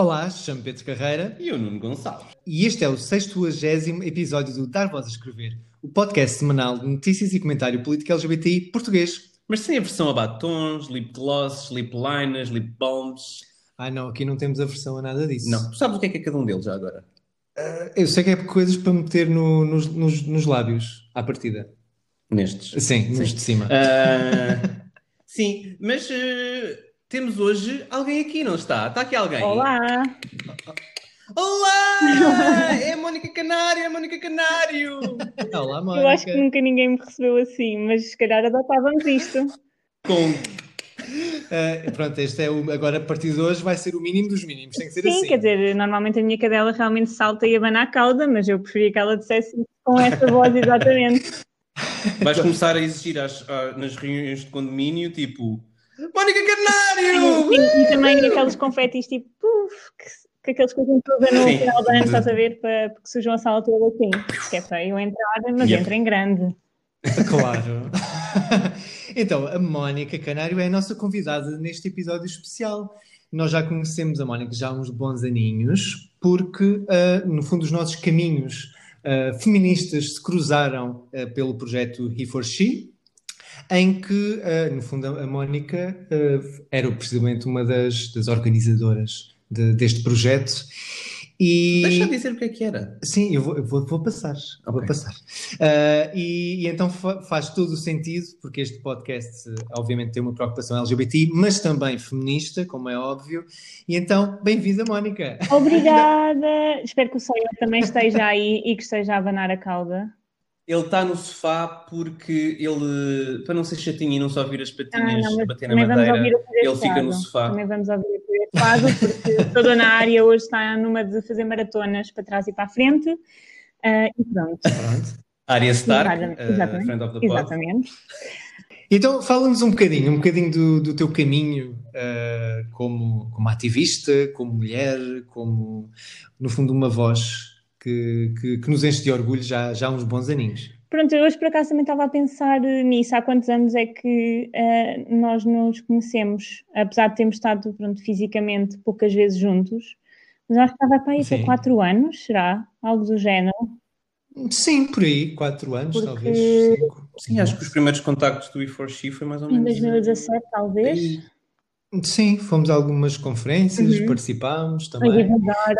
Olá, chamo Pedro Carreira E o Nuno Gonçalves. e este é o 60 episódio do Dar Voz a Escrever, o podcast semanal de notícias e comentário político LGBTI português. Mas sem a versão a batons, lip glosses, lip liners, lip balms. Ah não, aqui não temos a versão a nada disso. Não. Tu sabes o que é que é cada um deles já agora? Eu sei que é coisas para meter no- nos, nos- nos lábios, à partida. Nestes. Sim, nos de cima. Ah, sim, mas eh, temos hoje alguém aqui, não está? Está aqui alguém? Olá. Olá! É a Mónica Canário, é a Mónica Canário! Olá, Eu acho que Mónica. nunca ninguém me recebeu assim, mas se calhar adotávamos isto. Com... Ah, pronto, este é o, agora a partir de hoje vai ser o mínimo dos mínimos, tem que ser Sim, assim. quer dizer, normalmente a minha cadela realmente salta e abana a cauda, mas eu preferia que ela dissesse com essa voz exatamente. Vais começar a exigir às- à- nas reuniões de condomínio, tipo... Mónica Canário! E, e também aqueles confetis tipo, puf, que, que aqueles que a gente usa no Sim. final da ano, estás a ver, para, porque sujam a sala toda assim. Que é para eu entrar, mas Yep. entra em grande. Claro. então, a Mónica Canário é a nossa convidada neste episódio especial. Nós já conhecemos a Mónica já há uns bons aninhos, porque, ah, no fundo, os nossos caminhos ah, feministas se cruzaram ah, pelo projeto He for She, em que, ah, no fundo, a Mónica ah, era precisamente uma das, das organizadoras de- deste projeto. E... Deixa eu dizer o que é que era. Sim, eu vou, eu vou, vou passar. Vou Ok. passar. Ah, e, e então fa- faz todo o sentido, porque este podcast, eh, obviamente, tem uma preocupação LGBT, mas também feminista, como é óbvio. E então, bem-vinda, Mónica. Obrigada! Espero que o Sonho também esteja aí e que esteja a abanar a cauda. Ele está no sofá porque ele, para não ser chatinho e não só ouvir as Ah, patinhas não, mas bater na madeira, ele fica no sofá. Também vamos ouvir o por este lado, porque toda na área hoje está numa de fazer maratonas para trás e para a frente. Ah, e pronto. Pronto. Arya Stark, Exatamente, uh, exatamente, friend of the pod. Exatamente. Então, fala-nos um bocadinho, um bocadinho do, do teu caminho ah, como, como ativista, como mulher, como, no fundo, uma voz que, que, que nos enche de orgulho já, já há uns bons aninhos. Pronto, eu hoje por acaso também estava a pensar eh, nisso. Há quantos anos é que eh, nós nos conhecemos? Apesar de termos estado pronto, fisicamente poucas vezes juntos, mas acho que estava para aí Sim. há quatro anos, será? Algo do género. Sim, por aí, quatro anos, Porque- talvez cinco. Sim, acho que os primeiros contactos do E4She foi mais ou Em menos. 2017, talvez. Sim, fomos a algumas conferências, Uhum. participámos também.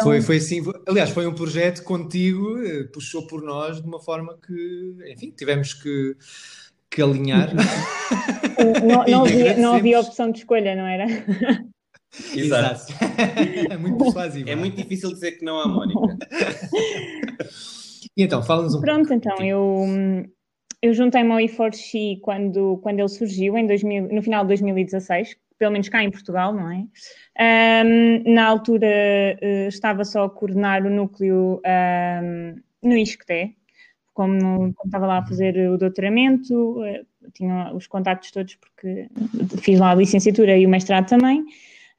Foi, foi assim, foi- aliás, foi um projeto contigo, eh, puxou por nós de uma forma que, enfim, tivemos que, que alinhar. Não, E não havia, não havia opção de escolha, não era? Exato. é muito persuasivo. É muito difícil dizer que não à Mónica. E então, fala-nos um Pronto, pouco. então, Sim. eu, eu juntei-me ao E4She quando, quando ele surgiu, em 2000, no final de 2016, pelo menos cá em Portugal, não é? Ahm, na altura eh, estava só a coordenar o núcleo ahm, no ISCTE, como, como estava lá a fazer o doutoramento, eh, tinha os contactos todos porque fiz lá a licenciatura e o mestrado também.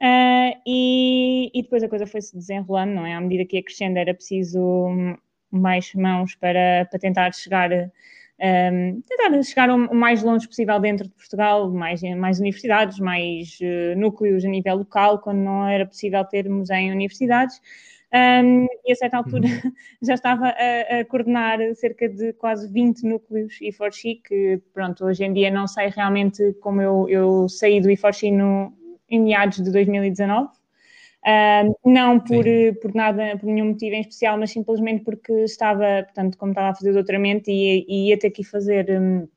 Ah, e, e depois a coisa foi-se desenrolando, não é? À medida que ia crescendo era preciso hum, mais mãos para, para tentar chegar, um, tentar chegar o mais longe possível dentro de Portugal, mais, mais universidades, mais eh, núcleos a nível local, quando não era possível termos em universidades. Um, e a certa altura já estava a, a coordenar cerca de quase 20 núcleos E4X, que pronto, hoje em dia não sei realmente como eu, eu saí do E4X no, em meados de 2019. Um, não por, Sim. por nada, por nenhum motivo em especial, mas simplesmente porque estava, portanto, como estava a fazer doutoramento e, e ia ter que fazer um,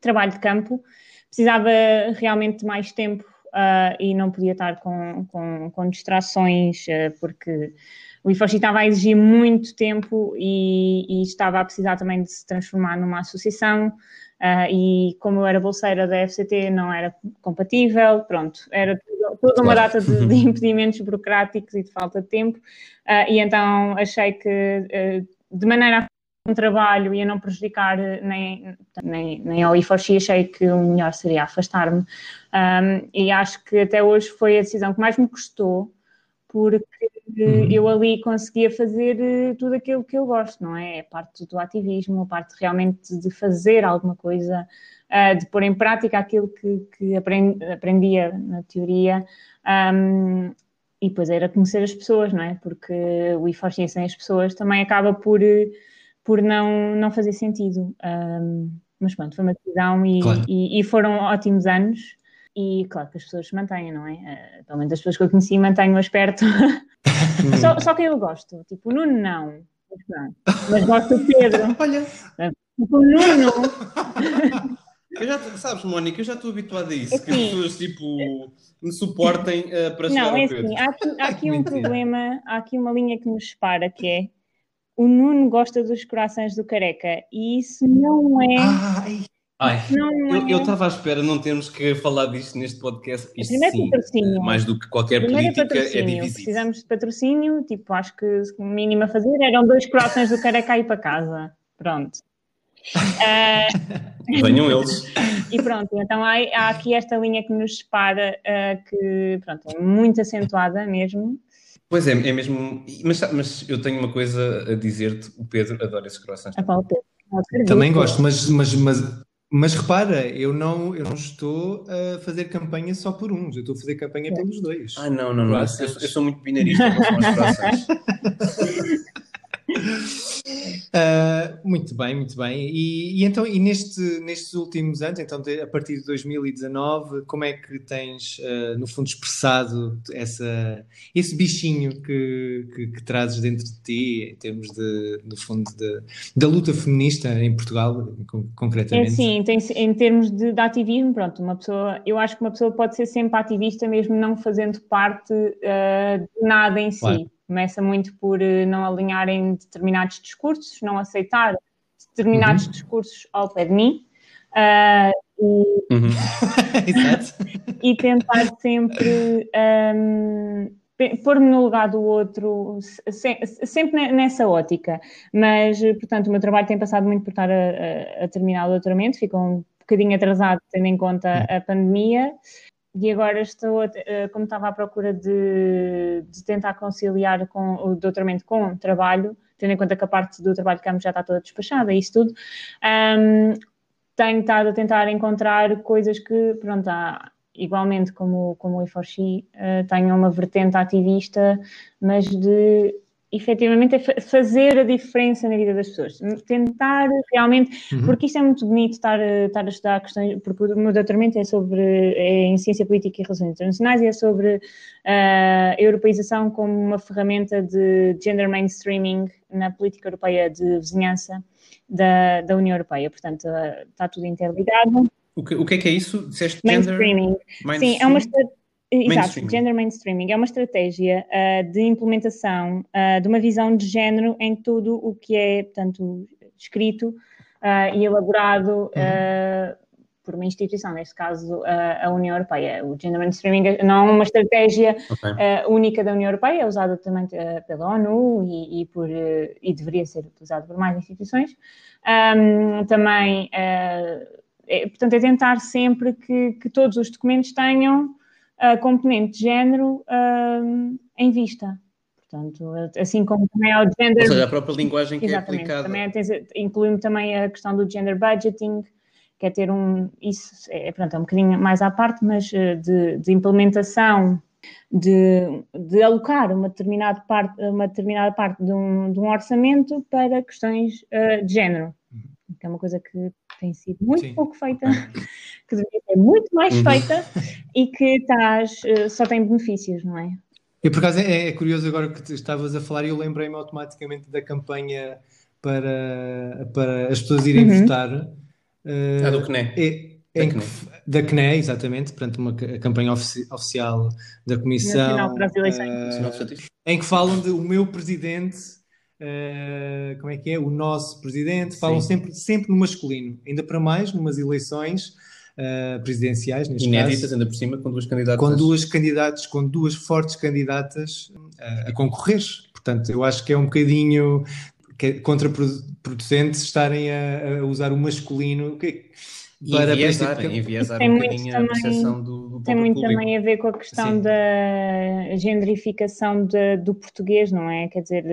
trabalho de campo, precisava realmente de mais tempo uh, e não podia estar com, com, com distrações, uh, porque o IFOXI estava a exigir muito tempo e, e, estava a precisar também de se transformar numa associação. Uh, e como eu era bolseira da FCT, não era compatível, pronto, era toda uma data de, de, impedimentos burocráticos e de falta de tempo, e então achei que de maneira a um trabalho e a não prejudicar nem, nem, nem ao IFOXI, achei que o melhor seria afastar-me. Um, e acho que até hoje foi a decisão que mais me custou, porque uhum. eu ali conseguia fazer eh, tudo aquilo que eu gosto, não é? A parte do ativismo, a parte realmente de fazer alguma coisa, uh, de pôr em prática aquilo que, que aprendia na teoria. Um, e depois era conhecer as pessoas, não é? Porque o IFOXI sem as pessoas também acaba por eh, por não, não fazer sentido. Um, mas pronto, foi uma decisão e, claro. e, e, foram ótimos anos. E claro que as pessoas se mantêm, não é? Uh, pelo menos as pessoas que eu conheci mantenho-as perto. só, só quem eu gosto. Tipo, o Nuno não. Mas, mas gosto do Pedro. Olha. Tipo, o Nuno. Eu já, sabes, Mónica, eu já estou habituada a isso, assim, que as pessoas tipo me suportem uh, para chegar não, é assim, há aqui, há aqui um problema, há aqui uma linha que nos separa, que é o Nuno gosta dos corações do careca e isso não é. Ai. Ai, não eu estava é... à espera não termos que falar disto neste podcast. Isto Primeiro sim, patrocínio. mais do que qualquer Primeiro política é divisível. Precisamos de patrocínio, tipo, acho que o mínimo a fazer eram dois corações do careca aí para casa. Pronto. Uh... Venham eles. E pronto, então há, há, aqui esta linha que nos separa, uh, que pronto, é muito acentuada mesmo, Pois é, é mesmo. Mas, mas eu tenho uma coisa a dizer-te: o Pedro adora esses croissants. Ah, Também gosto, mas, mas, mas, mas repara, eu não, eu não estou a fazer campanha só por uns, eu estou a fazer campanha pelos dois. Ah, não, não, não. Eu, eu, sou muito binarista em relação aos croissants. Uh, muito bem, muito bem. E, e, então, e neste, nestes últimos anos, então a partir de 2019, como é que tens, uh, no fundo, expressado essa, esse bichinho que, que, que, trazes dentro de ti, em termos de, no fundo, de, da luta feminista em Portugal, concretamente? É sim, tem, em termos de, de, ativismo, pronto, uma pessoa, eu acho que uma pessoa pode ser sempre ativista, mesmo não fazendo parte uh, de nada em claro. si. Começa muito por eh, não alinharem determinados discursos, não aceitar determinados uhum. discursos ao pé de mim. Uh, e, uhum. e, tentar sempre um, pôr-me no lugar do outro, se, sempre nessa ótica. Mas, portanto, o meu trabalho tem passado muito por estar a, a, a terminar o doutoramento, ficou um bocadinho atrasado tendo em conta uhum. a pandemia e agora estou, eh, como estava à procura de, de, tentar conciliar com o doutoramento com o trabalho, tendo em conta que a parte do trabalho de campo já está toda despachada e isso tudo, um, tenho estado a tentar encontrar coisas que, pronto, há, igualmente como, como o I4C, uh, tenham uma vertente ativista, mas de efetivamente é fazer a diferença na vida das pessoas, tentar realmente, uhum. porque isto é muito bonito estar, estar a estudar questões, porque o meu doutoramento é sobre é em ciência política e relações internacionais e é sobre uh, a europeização como uma ferramenta de gender mainstreaming na política europeia de vizinhança da, da União Europeia, portanto uh, está tudo interligado. O que, o que é que é isso? Disseste mainstreaming. mainstreaming. Sim, é uma estratégia Exato, gender mainstreaming é uma estratégia uh, de implementação uh, de uma visão de género em tudo o que é, portanto, escrito uh, e elaborado uhum. por uma instituição, neste caso a União Europeia. O gender mainstreaming não é uma estratégia okay. única da União Europeia, é usada também pela ONU e, e, por, e deveria ser utilizado por mais instituições. Um, também, é, portanto, é tentar sempre que, que todos os documentos tenham a componente de género uh, em vista. Portanto, assim como também é o gender... Ou seja, a própria linguagem que é Exatamente, é aplicada. Também inclui também a questão do gender budgeting, que é ter um... Isso é, pronto, é um bocadinho mais à parte, mas eh, de, de implementação de, de, alocar uma determinada parte, uma determinada parte de, um, de um orçamento para questões uh, de género, uhum. que é uma coisa que tem sido muito Sim. pouco feita, que deveria ser muito mais uhum. feita e que estás, eh, só tem benefícios, não é? E por acaso é, é curioso agora que estavas a falar e eu lembrei-me automaticamente da campanha para, para as pessoas irem uhum. votar. Uh, ah, do CNE. É, em CNE. que, da CNE, exatamente, portanto, uma ca- campanha ofici- oficial da Comissão. Nacional para as eleições. eh, Estatística. em que falam de o meu presidente, eh, como é que é? O nosso presidente, falam Sim. sempre, sempre no masculino, ainda para mais numas eleições eh, presidenciais, neste Inéditas, caso, ainda por cima, com duas candidatas. com duas candidatas, com duas fortes candidatas eh, a concorrer. Portanto, eu acho que é um bocadinho que- contraproducente estarem a, a usar o masculino que- E para enviesar, enviesar Tem um muito bocadinho a também- percepção do, do Tem muito público. também a ver com a questão Sim. da genderificação de- do português, não é? Quer dizer,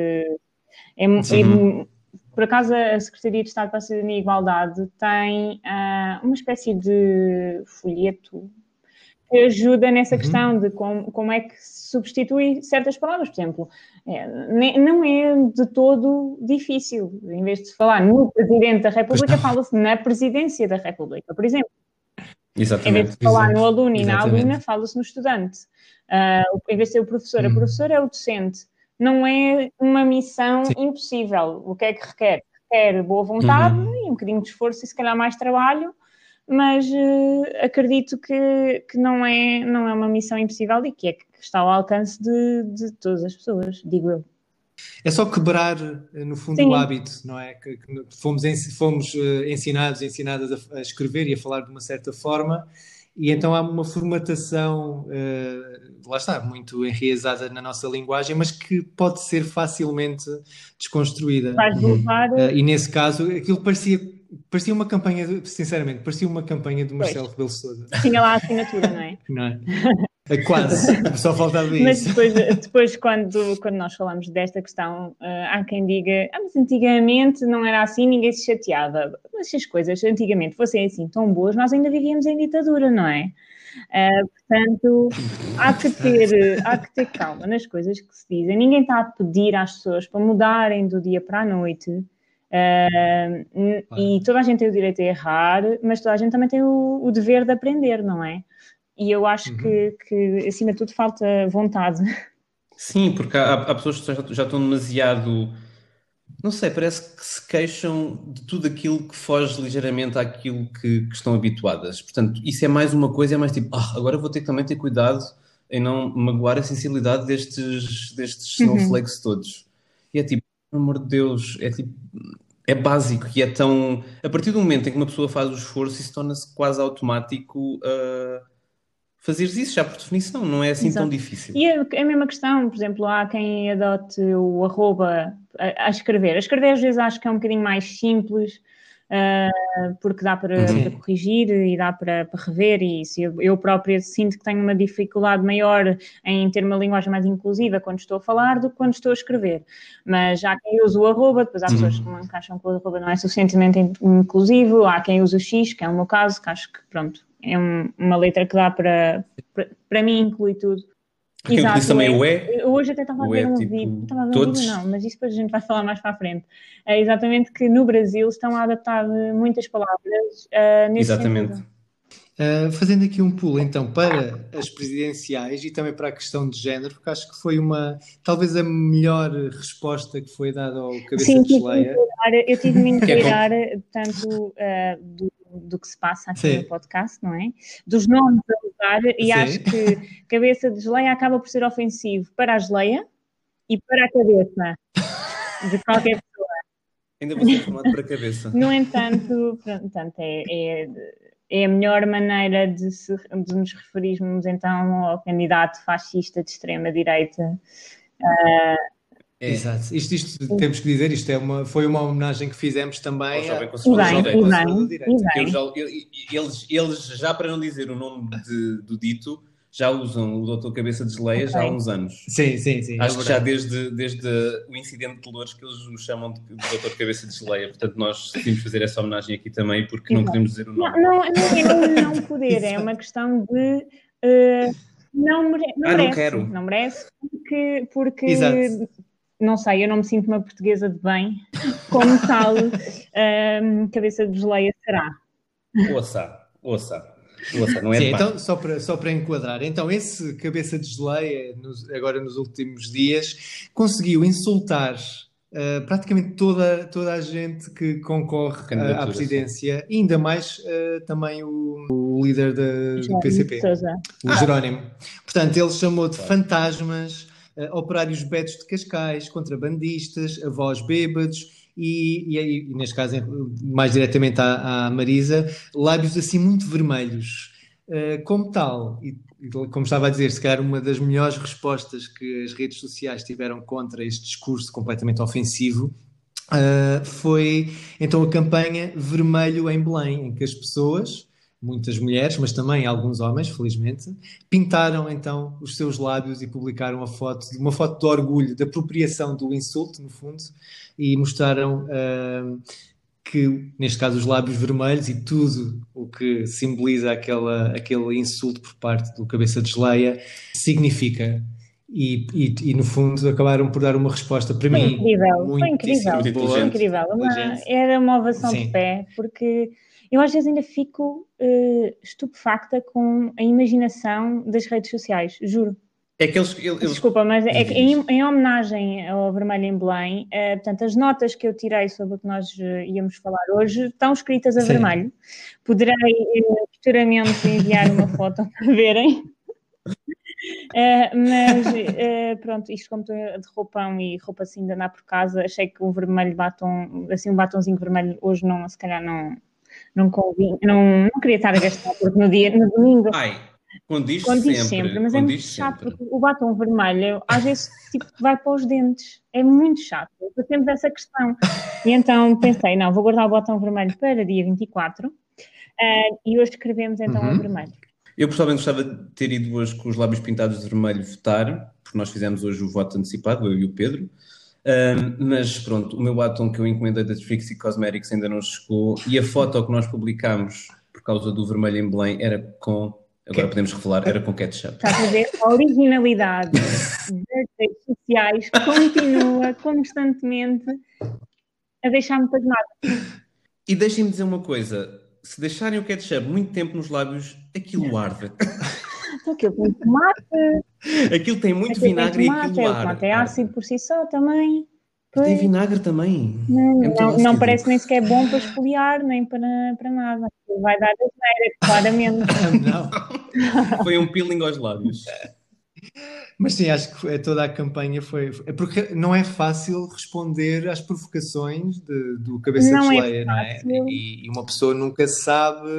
é, é- por acaso a Secretaria de Estado para a Cidadania e Igualdade tem ah, uma espécie de folheto que ajuda nessa Uhum. questão de como, como é que se substitui certas palavras, por exemplo. É, não é de todo difícil. Em vez de se falar no Presidente da República, fala-se na Presidência da República, por exemplo. Em vez Exatamente. de falar no aluno e na Exatamente. aluna, fala-se no estudante. Ah, em vez de ser o professor, a Hum. professora é o docente. Não é uma missão Sim. impossível. O que é que requer? Requer boa vontade e um bocadinho de esforço e se calhar mais trabalho, mas eh, acredito que, que não, é, não é uma missão impossível e que é que está ao alcance de, de todas as pessoas, digo eu. É só quebrar, eh, no fundo, Sim. o hábito, não é? Que, que fomos, fomos eh, ensinados, ensinadas a, a escrever e a falar de uma certa forma, e então há uma formatação, eh, lá está, muito enraizada na nossa linguagem, mas que pode ser facilmente desconstruída. Levar. Eh, e nesse caso, aquilo parecia, parecia uma campanha, de- sinceramente, parecia uma campanha de Marcelo Rebelo de Sousa, Tinha lá a assinatura, não é? não é? Eh, Quase, só faltava Mas isso. depois, depois quando, quando nós falamos desta questão, eh, há quem diga, ah, mas antigamente não era assim, ninguém se chateava. Mas se as coisas antigamente fossem assim tão boas, nós ainda vivíamos em ditadura, não é? Eh, portanto, há que, ter, há que ter calma nas coisas que se dizem. Ninguém está a pedir às pessoas para mudarem do dia para a noite. N- E toda a gente tem o direito a errar, mas toda a gente também tem o, o dever de aprender, não é? E eu acho Uhum. que, que, acima de tudo, falta vontade. Sim, porque há, há pessoas que já, já estão demasiado. Não sei, parece que se queixam de tudo aquilo que foge ligeiramente àquilo que, que estão habituadas. Portanto, isso é mais uma coisa, é mais tipo, ah, agora vou ter que também ter cuidado em não magoar a sensibilidade destes, destes Uhum. snowflakes todos. E é tipo, pelo amor de Deus, é tipo, é básico e é tão. A partir do momento em que uma pessoa faz o esforço, isso torna-se quase automático uh, fazeres isso já por definição, não é assim tão Exato. difícil. E a, a mesma questão, por exemplo, há quem adote o arroba a, a escrever. A escrever às vezes acho que é um bocadinho mais simples, ah, porque dá para, Uhum. para corrigir e dá para, para rever, e isso eu, eu própria sinto que tenho uma dificuldade maior em ter uma linguagem mais inclusiva quando estou a falar do que quando estou a escrever. Mas há quem use o arroba, depois há Uhum. pessoas que não acham que o arroba não é suficientemente in- inclusivo, há quem use o X, que é o meu caso, que acho que pronto, é um- uma letra que dá para, para, para mim inclui tudo. Porque eu disse também o é. Eu hoje até estava a ver é, um tipo, vídeo, estava a ver um todos? vídeo não, mas isso depois a gente vai falar mais para a frente. É exatamente que no Brasil estão a adaptar muitas palavras ah, nesse Exatamente. sentido. Uh, fazendo aqui um pulo então para as presidenciais e também para a questão de género, porque acho que foi uma, talvez a melhor resposta que foi dada ao Cabeça Sim, de inteirar- eu tive de me Que é inteirar tanto ah, do, do que se passa aqui Sim. no podcast, não é? Dos nomes a usar, e Sim. acho que cabeça de geleia acaba por ser ofensivo para a geleia e para a cabeça de qualquer pessoa. Ainda vou ser formado para a cabeça. No entanto, portanto, é, é, é a melhor maneira de, se, de nos referirmos então ao candidato fascista de extrema-direita. É, Exato. Isto, isto temos que dizer, isto é uma, foi uma homenagem que fizemos também Ao jovem conservador bem, conservador já- eu- eles, eles, já para não dizer o nome de- do dito, já usam o Doutor Cabeça de Geleia já há uns anos. Sim, sim, sim. Acho é que já desde, desde o incidente de Lourdes que eles o chamam de, Doutor Cabeça de Geleia. Portanto, nós decidimos fazer essa homenagem aqui também porque não Exato. podemos dizer o Não, nome. não, não é o não poder, é uma questão de eh, não, mere- não Ah, não merece. quero. Não merece porque, porque Exato. Não sei, eu não me sinto uma portuguesa de bem, como tal, ehm, cabeça de geleia será. Ouça, ouça, ouça, não é Sim, então, só para, só para enquadrar, então esse cabeça de geleia, nos- agora nos últimos dias, conseguiu insultar uh, praticamente toda, toda a gente que concorre uh, à presidência, ainda mais uh, também o, o líder da- do PCP, o Jerónimo. Portanto, ele chamou de fantasmas, operários betos de Cascais, contrabandistas, avós bêbados. E, e, e neste caso, mais diretamente à, à Marisa, lábios assim muito vermelhos. Uh, como tal, e, e como estava a dizer, se calhar uma das melhores respostas que as redes sociais tiveram contra este discurso completamente ofensivo uh, foi então a campanha Vermelho em Belém, em que as pessoas, muitas mulheres, mas também alguns homens, felizmente, pintaram então os seus lábios e publicaram a foto, uma foto de orgulho, de apropriação do insulto, no fundo, e mostraram uh, que, neste caso, os lábios vermelhos e tudo o que simboliza aquela, aquele insulto por parte do cabeça de geleia significa. E, e, e, no fundo acabaram por dar uma resposta para Foi mim incrível, foi muitíssimo incrível, muito boa. foi incrível. Uma- era uma ovação Sim. de pé, porque eu às vezes ainda fico eh, estupefacta com a imaginação das redes sociais, juro. É que eles, eles- Desculpa, mas é que em, em homenagem ao Vermelho em Belém, eh, portanto, as notas que eu tirei sobre o que nós eh, íamos falar hoje estão escritas a Sim. vermelho. Poderei futuramente enviar uma foto para verem. Eh, mas eh, pronto, isto como estou de roupão e roupa assim de andar por casa, achei que o vermelho batom, assim um batomzinho vermelho hoje não, se calhar não, não convinha, não, não queria estar a gastar, porque no dia, no domingo Ai, condiz Condiz sempre. sempre, mas é muito condiz chato, sempre. porque o batom vermelho às vezes tipo, vai para os dentes. É muito chato. Depois temos essa questão. E então pensei, não, vou guardar o batom vermelho para dia 24 ah, e hoje escrevemos então Uhum. o vermelho. Eu pessoalmente gostava de ter ido hoje com os lábios pintados de vermelho votar, porque nós fizemos hoje o voto antecipado, eu e o Pedro. Ahm, mas pronto, o meu batom que eu encomendei da Trixie Cosmetics ainda não chegou e a foto que nós publicámos por causa do vermelho em Belém era com, agora podemos revelar, era com ketchup. Estás a ver? A originalidade das redes sociais continua constantemente a deixar-me pasmada. E deixem-me dizer uma coisa: se deixarem o ketchup muito tempo nos lábios, aquilo arde. Então, aquilo tem tomate, Aquilo tem muito aquilo tem vinagre e tomate, aquilo é, o arde. tomate é ácido por si só também. Tem Pois. vinagre também. Não, É não, não parece nem sequer bom para esfoliar, nem para, para nada. Vai dar asneira, claramente. Não. Foi um peeling aos lábios. Mas sim, acho que foi- toda a campanha foi. É porque não é fácil responder às provocações de- do cabeça Não de é geleia, não é? E, e uma pessoa nunca sabe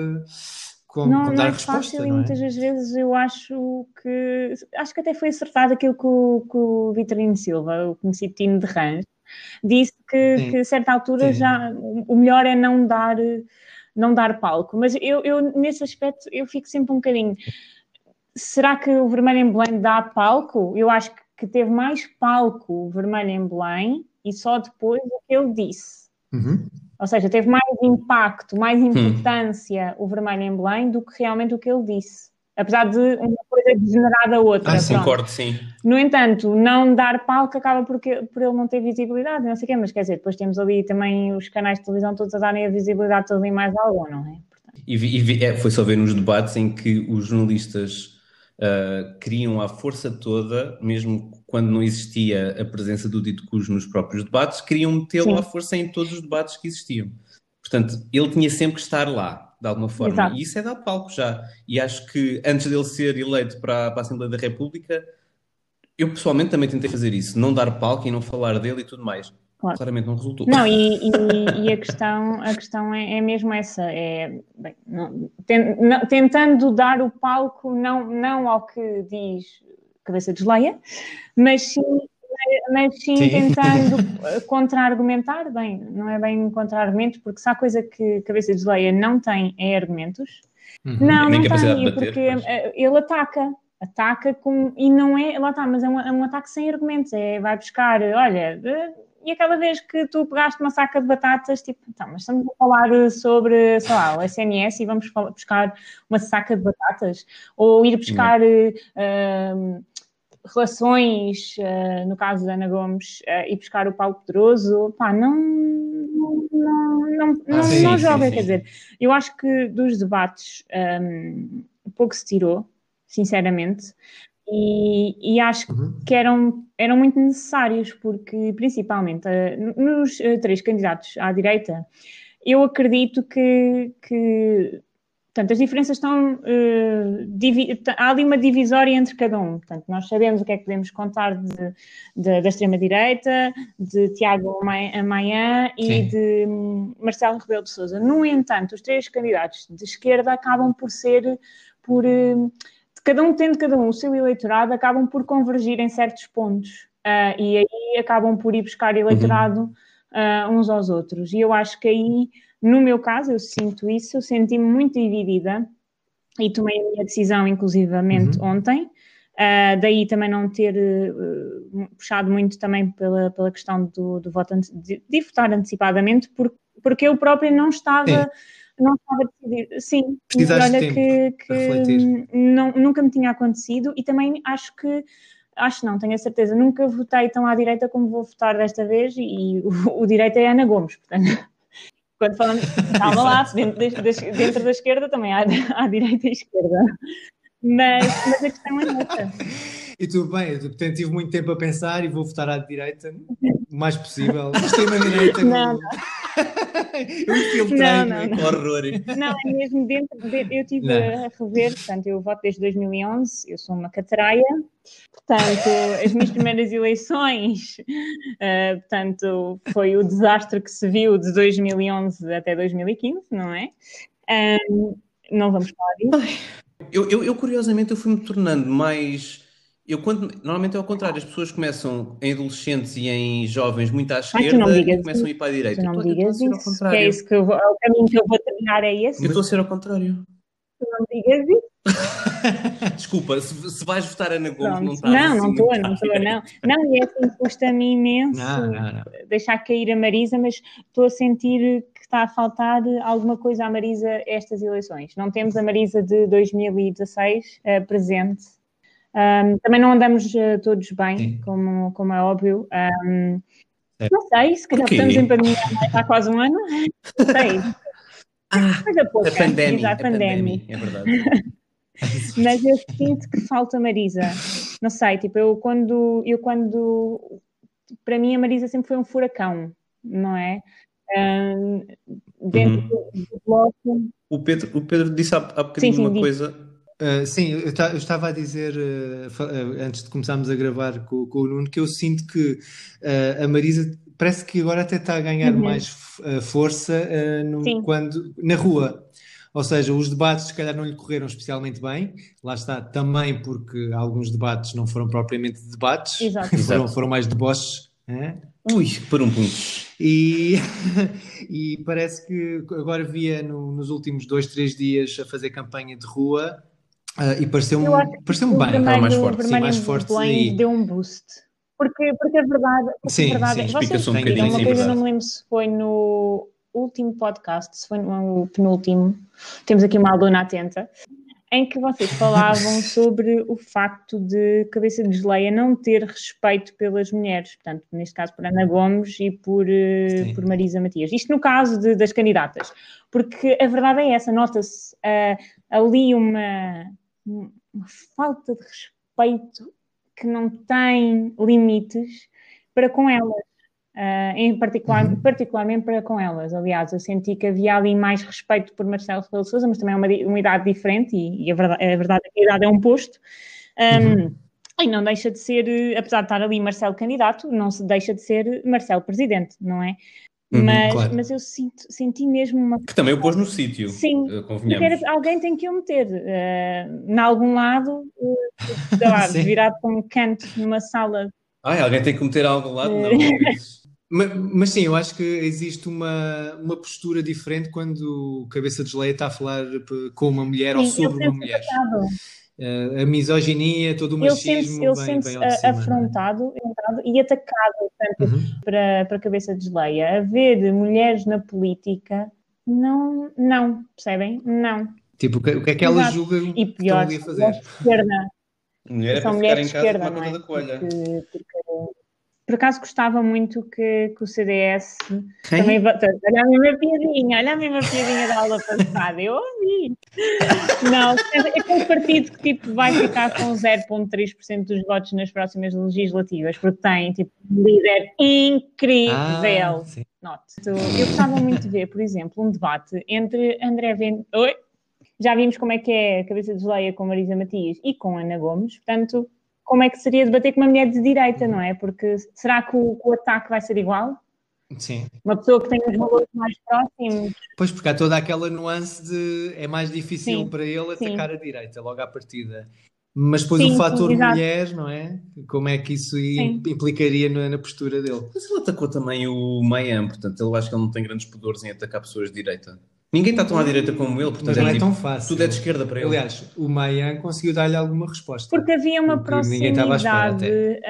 como, Não, como não dar é resposta, fácil e não é? muitas das vezes eu acho que acho que até foi acertado aquilo que o, que o Vitorino Silva, o conhecido Tino de Rãs, disse que, Sim. que a certa altura Sim. já o melhor é não dar não dar palco. Mas eu, eu nesse aspecto eu fico sempre um bocadinho. Será que o Vermelho em Belém dá palco? Eu acho que, teve mais palco o Vermelho em Belém e só depois o que ele disse. Uhum. Ou seja, teve mais impacto, mais importância o vermelho em Belém do que realmente o que ele disse. Apesar de uma coisa degenerada a outra. Ah, sim. Concordo, sim. No entanto, não dar palco acaba por, que- por ele não ter visibilidade, não sei o quê, mas quer dizer, depois temos ali também os canais de televisão todos a darem a visibilidade toda e mais algo, não é? Portanto, E, vi- e vi- é, foi só ver nos debates em que os jornalistas ah, queriam à força toda, mesmo quando não existia a presença do dito cujo nos próprios debates, queriam metê-lo à força em todos os debates que existiam. Portanto, ele tinha sempre que estar lá, de alguma forma. Exato. E isso é dar palco já. E acho que antes dele ser eleito para, para a Assembleia da República, eu pessoalmente também tentei fazer isso, não dar palco e não falar dele e tudo mais. Claro. Claramente não resultou. Não, e, e- e a questão, a questão é, é mesmo essa, é, bem, não- ten- não- tentando dar o palco não, não ao que diz cabeça de geleia, mas sim, mas sim, Sim. tentando eh, contra-argumentar, bem, não é bem contra-argumentos, porque se há coisa que cabeça de geleia não tem é argumentos, Uhum. não, não tem, bater, porque pois. eh, ele ataca. Ataca com. E não é. Lá está, mas é um, é um ataque sem argumentos. É, vai buscar, olha. eh, E aquela vez que tu pegaste uma saca de batatas, tipo, então, mas estamos a falar sobre, sei lá, o SNS e vamos buscar uma saca de batatas? Ou ir buscar eh, relações, eh, no caso da Ana Gomes, eh, e buscar o Paulo Pedroso? Pá, não. Não, não, não, Ah, não, sim, não sim, joga, sim. quer dizer, eu acho que dos debates um, pouco se tirou, sinceramente. E, e acho Uhum. que eram, eram muito necessários, porque principalmente eh, nos três candidatos à direita, eu acredito que, que portanto, as diferenças estão. divi- há ali uma divisória entre cada um. Portanto, nós sabemos o que é que podemos contar de, de- da extrema-direita, de Tiago Ma- Maia e Sim. de hum, Marcelo Rebelo de Souza. No entanto, os três candidatos de esquerda acabam por ser. Por, hum, cada um tendo cada um o seu eleitorado, acabam por convergir em certos pontos. Ah, e aí acabam por ir buscar eleitorado ah, uns aos outros. E eu acho que aí, no meu caso, eu sinto isso, eu senti-me muito dividida e tomei a minha decisão, inclusivamente, ontem. Ah, daí também não ter eh, puxado muito também pela, pela questão do, do voto de, de votar antecipadamente, porque, porque eu própria não estava. Não estava decidida. Sim, Precisaste olha tempo que, que não, nunca me tinha acontecido e também acho que acho não, tenho a certeza, nunca votei tão à direita como vou votar desta vez e o, o direito é Ana Gomes, portanto, quando falamos, calma lá, dentro da, da- dentro da esquerda também há, há direita e esquerda. Mas, mas a questão é essa. E tudo bem, eu portanto, tive muito tempo a pensar e vou votar à direita o mais possível. Extrema-direita. Não, eu infiltrei, Não, não, é? horror. Não, é mesmo dentro. de- eu estive a rever, portanto, eu voto desde 2011, eu sou uma cataraia, portanto, as minhas primeiras eleições, eh, portanto, foi o desastre que se viu de 2011 até 2015, não é? Ahm, não vamos falar disso. Eu, eu, eu, curiosamente, eu fui-me tornando mais. Eu, quando, normalmente é ao contrário, as pessoas começam em adolescentes e em jovens muito à esquerda não e começam a ir para a direita. Tu não estou digas isso, que é isso que eu vou, o caminho que eu vou terminar, é esse. Eu estou a ser ao contrário. Tu não digas isso. Desculpa, se, se vais votar Ana Gomes, Pronto. não estás Não, assim não estou, muito não estou, direita. não. Não, e é assim, custa-me imenso Não, não, não. deixar cair a Marisa, mas estou a sentir que está a faltar alguma coisa à Marisa estas eleições. Não temos a Marisa de 2016 eh, presente. Ahm, também não andamos eh, todos bem, Sim. como, como é óbvio. Ahm, Certo. não sei, se calhar estamos em pandemia há quase um ano. Não sei. Ah, Coisa pouca. a pandemia, a pandemia. é verdade. Mas eu sinto que falta Marisa. Não sei, tipo, eu quando, eu quando, para mim a Marisa sempre foi um furacão, não é? Ahm, dentro Uhum. do, do bloco. O Pedro, o Pedro disse há, há bocadinho Sim, sim, uma diz. coisa. Uh, sim, eu, eu estava a dizer uh, antes de começarmos a gravar com, com o Nuno que eu sinto que uh, a Marisa parece que agora até está a ganhar Uhum. mais uh, força uh, no- quando, na rua. Ou seja, os debates se calhar não lhe correram especialmente bem. Lá está, também porque alguns debates não foram propriamente debates, Exato. foram, foram mais deboches. hã? Ui, por um ponto. E, e parece que agora via no- nos últimos dois, três dias a fazer campanha de rua ah, e pareceu-me pareceu bem. vermelho, mais forte, sim, mais forte aí. deu um boost. Porque, porque a verdade, porque Sim, a verdade sim, é, vocês explica-se um bocadinho, uma coisa, não me lembro se foi no último podcast, se foi no penúltimo, temos aqui uma aluna atenta, em que vocês falavam sobre o facto de Cabeça de Geleia não ter respeito pelas mulheres, portanto, neste caso por Ana Gomes e por, eh, Sim. por Marisa Matias. Isto no caso de- das candidatas, porque a verdade é essa, nota-se ah, ali uma, uma falta de respeito que não tem limites para com elas. ah, em particular, Uhum. particularmente para com elas. Aliás, eu senti que havia ali mais respeito por Marcelo Rebelo de Sousa, mas também é uma, uma idade diferente e, e a, verdade, a verdade é que a idade é um posto. Um, E não deixa de ser, eh, apesar de estar ali Marcelo candidato, não se deixa de ser Marcelo presidente, não é? Uhum, mas, claro. mas eu sinto, senti mesmo uma Que também o pôs no sítio. Sim. eh, era- alguém tem que o meter uh, em algum lado, uh, sei lá, virado para um canto numa sala. Ai, alguém tem que meter algo lado? Não. Mas, mas sim, eu acho que existe uma, uma postura diferente quando o Cabeça de Geleia está a falar com uma mulher ou Sim, sobre ele uma mulher. atacado. Ah, a misoginia, todo o machismo sente-se ele sente-se é? afrontado e atacado portanto, Uhum. para, para a cabeça de geleia. Haver mulheres na política, não, não, percebem? Não. Tipo, o que, o que é que ela Exato. julga E que estão pior, ali a são fazer? Mulher é são para ficar mulheres em casa esquerda, tomar conta é? da coelha. Porque, porque por acaso gostava muito que, que o CDS Quem? também votasse. Olha a mesma piadinha, olha a mesma piadinha da aula passada, eu ouvi. Não, é aquele partido que tipo, vai ficar com 0,3% dos votos nas próximas legislativas, porque tem tipo, um líder incrível. Ah. Note. Eu gostava muito de ver, por exemplo, um debate entre André Ventura. Oi? Já vimos como é que é a cabeça de Leia com Marisa Matias e com Ana Gomes, portanto, como é que seria debater com uma mulher de direita, não é? Porque será que o, o ataque vai ser igual? Sim. Uma pessoa que tem os valores mais próximos. Pois, porque há toda aquela nuance de é mais difícil Sim, para ele sim. atacar a direita logo à partida. Mas depois Sim, o sim, fator mulher, não é? Como é que isso Sim. implicaria na, na postura dele? Mas ele atacou também o Mayam, portanto, ele acho que ele não tem grandes pudores em atacar pessoas de direita. Ninguém está tão à direita como ele, portanto, Mas não é tipo, tão fácil. tudo é de esquerda para ele. Aliás, o Mayan conseguiu dar-lhe alguma resposta. Porque havia uma Porque ninguém estava à espera proximidade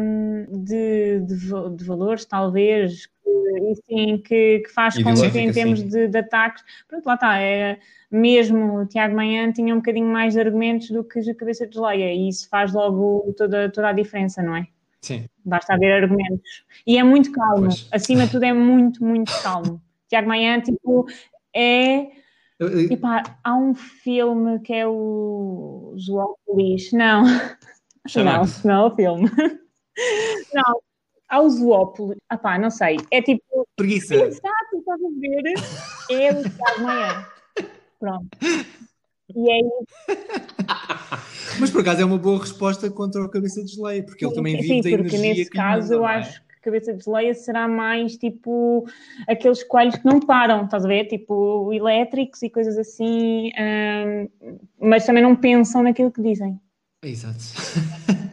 hum, de, de, de valores, talvez, que, sim, que, que faz com que, em termos de, de ataques, pronto, lá está, é, mesmo o Tiago Manhã tinha um bocadinho mais de argumentos do que a cabeça de Leia, e isso faz logo toda, toda a diferença, não é? Sim. Basta haver argumentos. E é muito calmo, Pois. acima de tudo é muito, muito calmo. Tiago Manhã, tipo, é. Epá, há um filme que é o Zoópolis. Não, não, não é o filme. Não, há o Zoópolis. Epá, não sei. É tipo, Preguiça. exato, estás a ver? É o Tiago Manhã. Pronto. E é isso. Mas por acaso é uma boa resposta contra o cabeça de geleia, porque ele também vive Sim, da porque energia nesse que lhe caso eu é? acho cabeça de geleia será mais tipo aqueles coelhos que não param, estás a ver? Tipo elétricos e coisas assim, hum, mas também não pensam naquilo que dizem. Exato.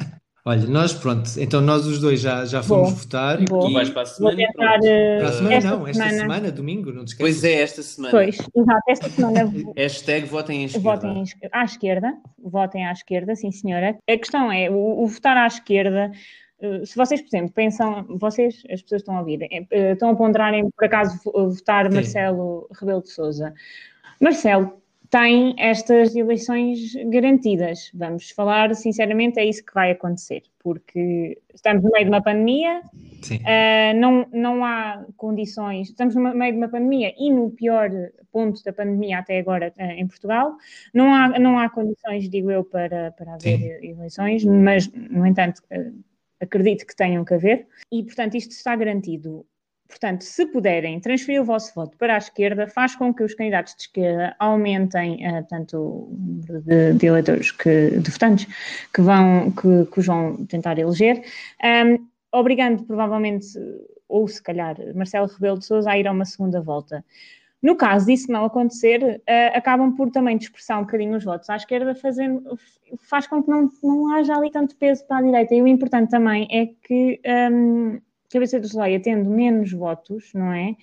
Olha, nós pronto, então nós os dois já, já fomos Vou. votar. Vou. Tu vais para a Vou semana e tentar. eh, Para a semana esta não, esta semana- semana, domingo, não te esqueças. Pois é, esta semana. Pois, exato, esta semana vou- Hashtag votem em esquerda. votem à esquerda, votem à esquerda, sim senhora. A questão é, o, o votar à esquerda, se vocês, por exemplo, pensam, vocês, as pessoas estão a ouvir, eh, eh, estão a ponderarem, por acaso, vo- votar Sim. Marcelo Rebelo de Sousa. Marcelo tem estas eleições garantidas. Vamos falar sinceramente, é isso que vai acontecer, porque estamos no meio de uma pandemia. Uh, não, não há condições, estamos no meio de uma pandemia e no pior ponto da pandemia até agora uh, em Portugal, não há, não há condições, digo eu, para, para haver Sim. eleições, mas, no entanto, uh, acredito que tenham que haver e, portanto, isto está garantido. Portanto, se puderem transferir o vosso voto para a esquerda, faz com que os candidatos de esquerda aumentem uh, tanto o número de, de eleitores, que, de votantes, que vão, que, que vão tentar eleger. Um, obrigando provavelmente, ou se calhar, Marcelo Rebelo de Sousa a ir a uma segunda volta. No caso disso não acontecer, uh, acabam por também dispersar um bocadinho os votos à esquerda, fazendo, faz com que não, não haja ali tanto peso para a direita. E o importante também é que um, Cabeça de Geleia, tendo menos votos, não é?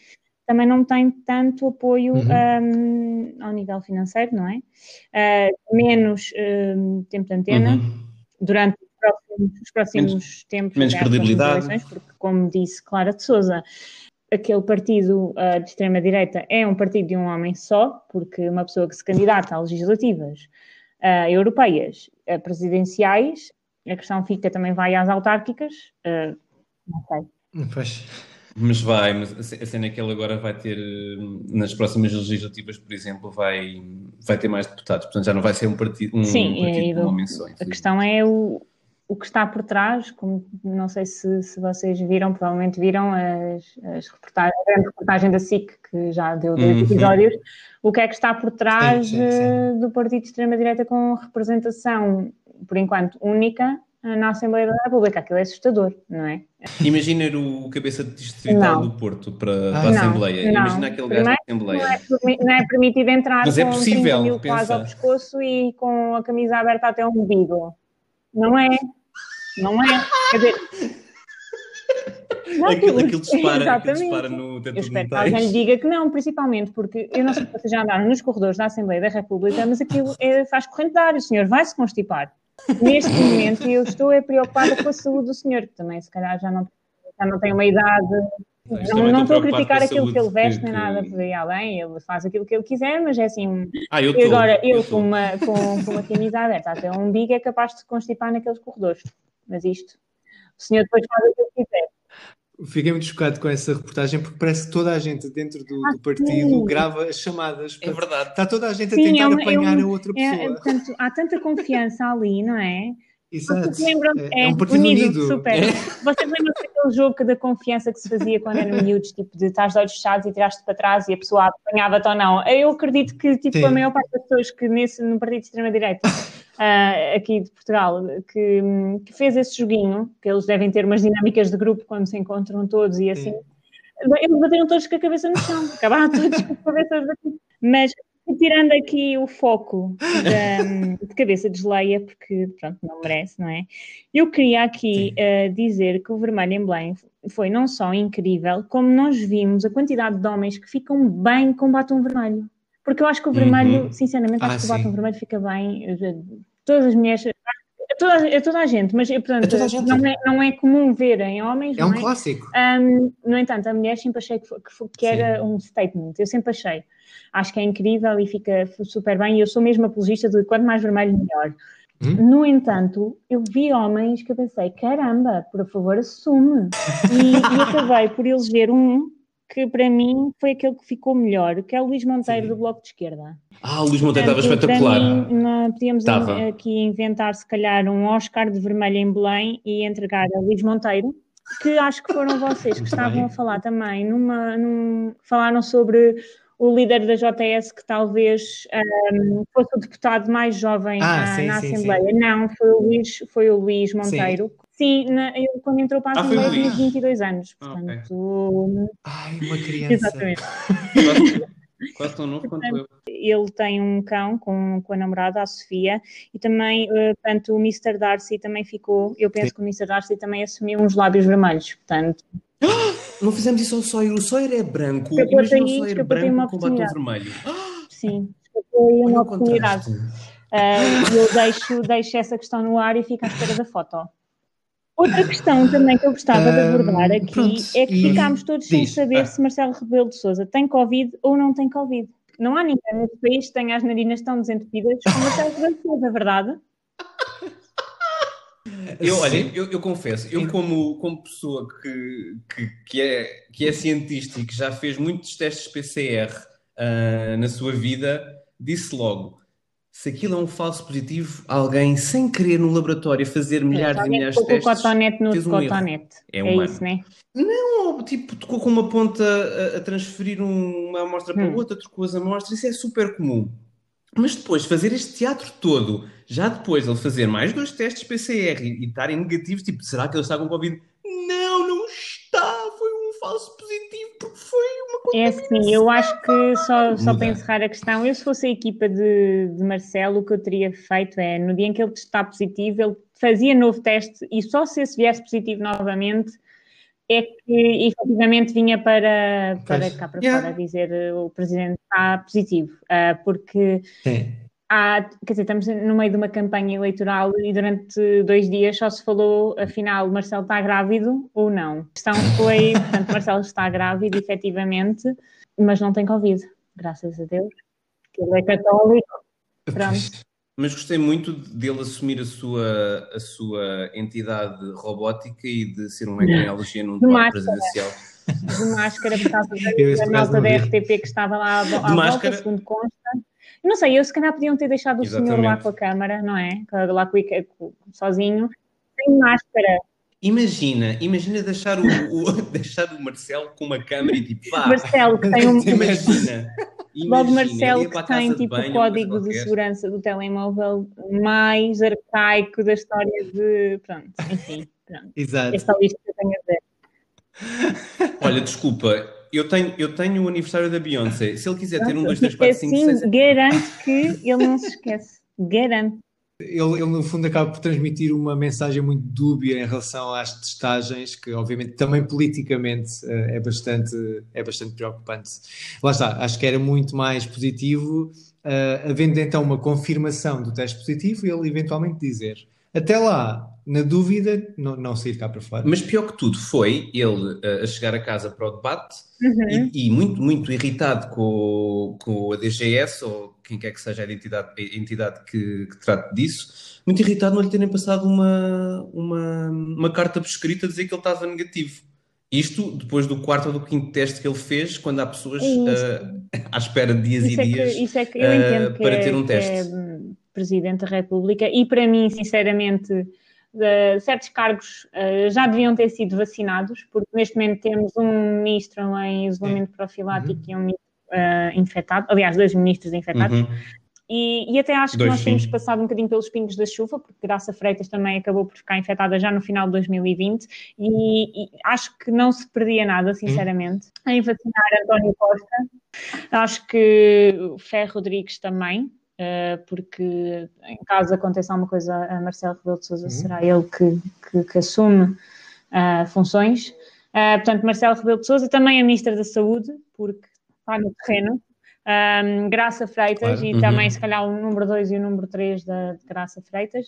Também não tem tanto apoio Uhum. um, ao nível financeiro, não é? Uh, menos um, tempo de antena Uhum. durante os próximos, os próximos tempos menos credibilidade. eleições, porque, como disse Clara de Souza, aquele partido uh, de extrema-direita é um partido de um homem só, porque uma pessoa que se candidata a legislativas uh, europeias, a presidenciais, a questão fica também vai às autárquicas, uh, não sei. Pois. Mas vai, mas a ce- a cena é que ele agora vai ter, nas próximas legislativas, por exemplo, vai, vai ter mais deputados. Portanto, já não vai ser um partido, um Sim, partido e de um do- homem só. A questão é o, o que está por trás, como não sei se, se vocês viram, provavelmente viram as, as reportagens, a grande reportagem da SIC, que já deu dois Uhum. episódios, o que é que está por trás Sim, sim, sim. eh, do partido de extrema-direita com representação, por enquanto, única eh, na Assembleia da República. Aquilo é assustador, não é? Imagina o cabeça distrital Não. do Porto para, Ah, para a não, Assembleia. não. Imagina aquele gajo da Assembleia. Não é, não é permitido entrar Mas é com possível, 30 mil pensa. quase ao pescoço e com a camisa aberta até o umbigo. Não é? Não é? Quer dizer... Não, Aquilo, aquilo dispara, aquilo Exatamente. dispara no teto Eu espero que alguém lhe diga que não, principalmente porque eu não sei se vocês já andaram nos corredores da Assembleia da República, mas aquilo é- faz corrente de ar o senhor vai se constipar. Neste momento eu estou é preocupada com a saúde do senhor, que também se calhar já não, já não tem uma idade. Não, também não estou a criticar aquilo que ele veste que- nem nada por aí além, ele faz aquilo que ele quiser, mas é assim, Ah, eu e estou. agora eu estou. com uma, com, com uma camisa aberta até o umbigo é capaz de se constipar naqueles corredores. Mas isto, O senhor depois faz o que quiser. Fiquei muito chocado com essa reportagem porque parece que toda a gente dentro do, Ah, do partido sim. grava as chamadas. É verdade. Está toda a gente a Sim, tentar é uma- é apanhar um- a outra É, pessoa. é, portanto, há tanta confiança ali, não é? Exato. Lembram? É, é um partido unido. super. Vocês lembram-se daquele jogo da confiança que se fazia quando eram miúdos, tipo, de estás de olhos fechados e tiraste para trás e a pessoa apanhava-te ou não? Eu acredito que, tipo, Sim. a maior parte das pessoas que nesse, no partido de extrema-direita ah, aqui de Portugal, que, hum, que fez esse joguinho, que eles devem ter umas dinâmicas de grupo quando se encontram todos e assim, eles bateram todos com a cabeça no chão, acabaram todos com a cabeça batidas. Mas tirando aqui o foco da- de cabeça de geleia, porque pronto, não merece, não é? Eu queria aqui eh, dizer que o Vermelho em Belém foi não só incrível, como nós vimos a quantidade de homens que ficam bem com batom vermelho. Porque eu acho que o vermelho, Uhum. sinceramente, acho Ah, que o batom vermelho fica bem. Todas as mulheres. A toda, a toda a gente, mas eh, portanto, toda a gente. Não, é, não é comum ver em homens. É um é? clássico. Um, no entanto, a mulher sempre achei que, que que era um statement. Eu sempre achei. Acho que é incrível e fica super bem. E eu sou mesmo apologista de quanto mais vermelho, melhor. Hum? No entanto, eu vi homens que eu pensei, caramba, por favor, assume. E, e acabei por eleger um que para mim foi aquele que ficou melhor, que é o Luís Monteiro Sim. do Bloco de Esquerda. Ah, o Luís Monteiro estava espetacular. Mim, nós podíamos Estava. aqui inventar, se calhar, um Oscar de vermelho em Belém e entregar a Luís Monteiro, que acho que foram vocês que estavam a falar também. Numa, num- falaram sobre o líder da JS que talvez ahm, fosse o deputado mais jovem Ah, ah, sim, na sim, Assembleia. Não, foi o Luís, foi o Luís Monteiro. Sim, na- ele quando entrou para a Ah, Assembleia tinha Luís. 22 anos. Ah, Portanto, Ai, uma criança. exatamente. Quase, tão novo quanto eu. ele tem um cão com, com a namorada, a Sofia, e também, eh, portanto, o Mr. Darcy também ficou, eu penso que o Mr. Darcy também assumiu uns lábios vermelhos, portanto, Não fizemos isso ao Sawyer. O Sawyer é branco. Imagina o Sawyer branco com batom vermelho. sim, foi uma oportunidade. Ah, eu deixo, deixo essa questão no ar e fico à espera da foto. Outra questão também que eu gostava de abordar aqui pronto, é que ficámos todos sem diz. saber Ah. se Marcelo Rebelo de Sousa tem Covid ou não tem Covid. Não há ninguém neste país que tenha as narinas tão desentupidas como Marcelo Rebelo de Sousa, verdade? Eu, olha, eu, eu confesso, eu como, como pessoa que, que, que, é, que é cientista e que já fez muitos testes PCR ah, na sua vida, disse logo, se aquilo é um falso positivo, alguém sem querer no laboratório fazer milhares e milhares de com o testes, cotonete no um cotonete. É É, isso, né? Ou, tipo, tocou com uma ponta a, a transferir um- uma amostra para Hum. outra, trocou as amostras, isso é super comum. Mas depois, fazer este teatro todo, já depois ele fazer mais dois testes PCR e, e estarem negativos, tipo, será que ele está com Covid? Não, não está, foi um falso positivo, porque foi uma coisa. É assim, eu acho que só, só Muda. para encerrar a questão, eu se fosse a equipa de, de Marcelo, o que eu teria feito é, no dia em que ele está positivo, ele fazia novo teste e só se esse viesse positivo novamente é que efetivamente vinha para, para cá para Yeah. fora dizer eh, o presidente está positivo, Ah, porque Sim. há, quer dizer, estamos no meio de uma campanha eleitoral e durante dois dias só se falou, afinal, Marcelo está grávido ou não. A questão foi, portanto, Marcelo está grávido, efetivamente, mas não tem Covid, graças a Deus, que ele é católico. Pronto. Mas gostei muito dele assumir a sua, a sua entidade robótica e de ser um ecraniologia num De debate presidencial. De máscara por causa da, esse da. RTP que estava lá à, à volta, segundo consta. Não sei, eu se calhar podiam ter deixado o senhor lá Exatamente. com a câmara, não é? Lá com, o Ica- com- sozinho, sem máscara. Imagina, imagina deixar o, o- deixar o Marcelo com uma câmera e tipo, vá, Marcelo, que tem um, imagina. Logo, Marcelo, que tem tipo banho, código de segurança do telemóvel mais arcaico da história de. Pronto, enfim, pronto. Exato. Esta lista que eu tenho a dizer. Olha, desculpa, eu tenho, eu tenho o aniversário da Beyoncé. Se ele quiser ter um, dois, três, quatro, cinco, assim, seis. garanto que ele não se esquece. Garanto. Ele, ele, no fundo, acaba por transmitir uma mensagem muito dúbia em relação às testagens, que, obviamente, também politicamente eh, é bastante, é bastante preocupante. Lá está, acho que era muito mais positivo, eh, havendo então uma confirmação do teste positivo, ele eventualmente dizer: Até lá, na dúvida, não, não sair cá para fora. Mas pior que tudo foi ele uh, a chegar a casa para o debate Uhum. e, e muito, muito irritado com, com a DGS ou quem quer que seja a entidade, a entidade que, que trate disso, muito irritado não lhe terem passado uma, uma, uma carta por escrita a dizer que ele estava negativo. Isto depois do quarto ou do quinto teste que ele fez, quando há pessoas uh, à espera de dias Isso e é, que, dias. isso é que que, para é, ter um é, teste. hum, Presidente da República e para mim, sinceramente, de- certos cargos eh, já deviam ter sido vacinados, porque neste momento temos um ministro em isolamento profilático e um ministro eh, infectado, aliás, dois ministros infectados, Uhum. e, e até acho que Dois, nós temos sim. passado um bocadinho pelos pingos da chuva, porque Graça Freitas também acabou por ficar infectada já no final de 2020, e, e acho que não se perdia nada, sinceramente, em vacinar António Costa. Acho que o Ferro Rodrigues também, porque em caso aconteça alguma coisa a Marcelo Rebelo de Sousa, será ele que, que, que assume ah, funções. Ah, portanto, Marcelo Rebelo de Sousa, também a Ministra da Saúde, porque está no terreno. Um, Graça Freitas Claro. e Uhum. também, se calhar, o número 2 e o número 3 da de Graça Freitas.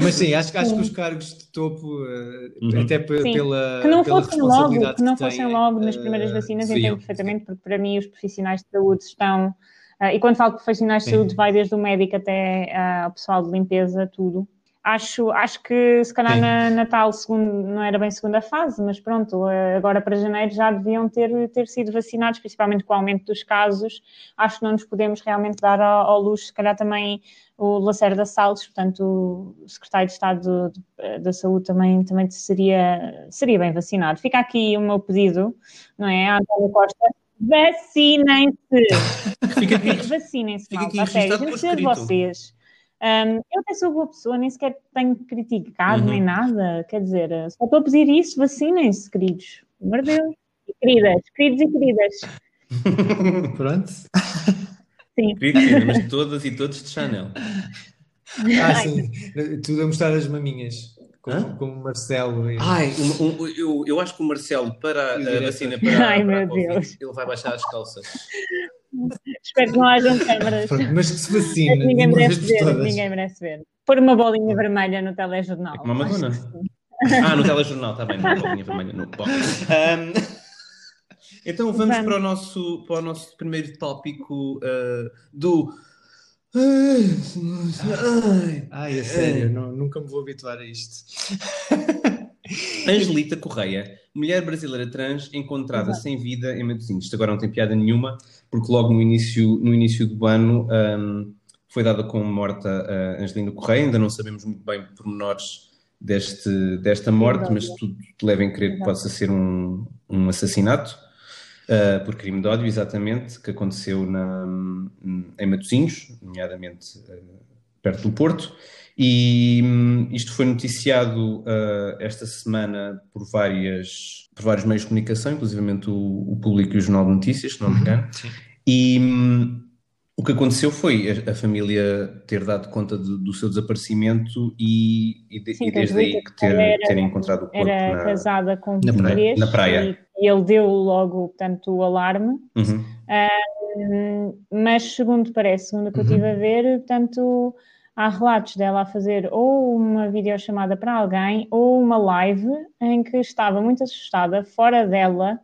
Mas sim, acho, acho que os cargos de topo, eh, Uhum. até pe- Sim. pela, Que não pela fossem logo, que não fossem logo nas eh, primeiras vacinas, deviam. entendo perfeitamente, porque para mim os profissionais de saúde estão. Ah, e quando falo de profissionais de saúde, vai desde o médico até ah, ao pessoal de limpeza, tudo. Acho, acho que se calhar Sim. na Natal segundo, não era bem segunda fase, mas pronto, ah, agora para janeiro já deviam ter, ter sido vacinados, principalmente com o aumento dos casos. Acho que não nos podemos realmente dar ao, ao luxo, se calhar também o Lacerda Salles, portanto, o secretário de Estado da Saúde também, também seria, seria bem vacinado. Fica aqui o meu pedido, não é? António Costa, vacinem-se! Vacinem-se, malta, a sério, registado não precisa de vocês. Hum, eu até sou boa pessoa, nem sequer tenho criticado Uhum. nem nada, quer dizer, só estou a pedir isso, vacinem-se, queridos. Pelo amor de Deus. E queridas, queridos e queridas. Pronto. Sim, mas todas e todos de Chanel. Ah, sim. Tudo a mostrar as maminhas. Como, como o Marcelo. e- Ai, um- um- eu, eu acho que o Marcelo, para a vacina, para, Ai, para a meu Covid, Deus. ele vai baixar as calças. Espero que não hajam câmaras. Mas que se vacine. de Ninguém uma merece ver, todas. ninguém merece ver. Pôr uma bolinha vermelha no telejornal. É como a Madonna. Ah, no telejornal, está bem, não, bolinha vermelha. Bom, ahm, então vamos, Vamos. Para, o nosso, para o nosso primeiro tópico ah, do. Ai, Ai, é sério, não- nunca me vou habituar a isto. Angelita Correia, mulher brasileira trans encontrada Exato. sem vida em Matosinhos. Isto agora não tem piada nenhuma, porque logo no início, no início do ano ahm, foi dada como morta a Angelina Correia. Ainda não sabemos muito bem pormenores deste, desta morte, mas tudo leva em crer que possa ser um, um assassinato ah, por crime de ódio, exatamente, que aconteceu na, em Matosinhos, nomeadamente ah, perto do Porto. E hum, isto foi noticiado ah, esta semana por, várias, por vários meios de comunicação, inclusivamente o, o Público e o Jornal de Notícias, se não me engano. Sim. E hum, o que aconteceu foi a, a família ter dado conta de- do seu desaparecimento e, e, de- Sim, e desde aí que ter, era- terem encontrado o corpo Era na... casada com na praia. Na praia. E, e ele deu logo, portanto, o alarme. Uhum. Hum, mas segundo parece, segundo o que eu estive a ver, portanto, há relatos dela a fazer ou uma videochamada para alguém ou uma live em que estava muito assustada, fora dela,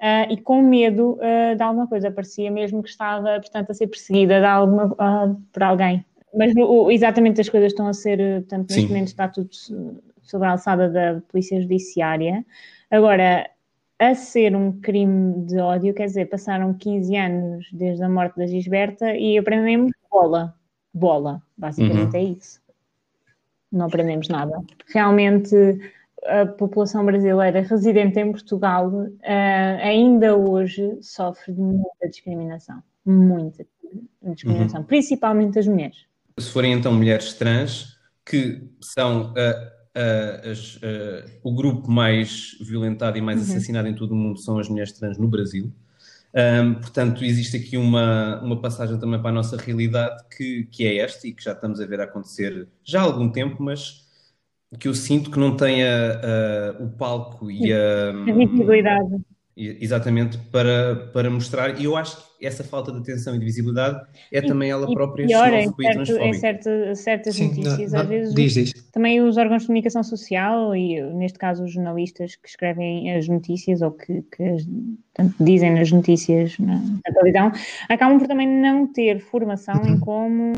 ah, e com medo ah, de alguma coisa. Parecia mesmo que estava, portanto, a ser perseguida de alguma, ah, por alguém. Mas o- exatamente as coisas estão a ser, portanto, neste Sim. momento está tudo so- sob a alçada da Polícia Judiciária. Agora, a ser um crime de ódio, quer dizer, passaram 15 anos desde a morte da Gisberta e aprendemos bola. Bola, basicamente Uhum. é isso. Não aprendemos nada. Realmente, a população brasileira residente em Portugal eh, ainda hoje sofre de muita discriminação. Muita discriminação, principalmente as mulheres. Se forem então mulheres trans, que são ah, as, o grupo mais violentado e mais Uhum. assassinado em todo o mundo, são as mulheres trans no Brasil. Ahm, portanto, existe aqui uma, uma passagem também para a nossa realidade que, que é esta e que já estamos a ver acontecer já há algum tempo, mas que eu sinto que não tem a- a- o palco e a, A visibilidade. exatamente para, para mostrar, e eu acho que essa falta de atenção e de visibilidade é também ela e própria pior, em, e certo, em certa- certas Sim, notícias, não- às não- vezes diz, diz. também os órgãos de comunicação social e, neste caso, os jornalistas que escrevem as notícias ou que, que dizem nas notícias na, na televisão, acabam por também não ter formação em como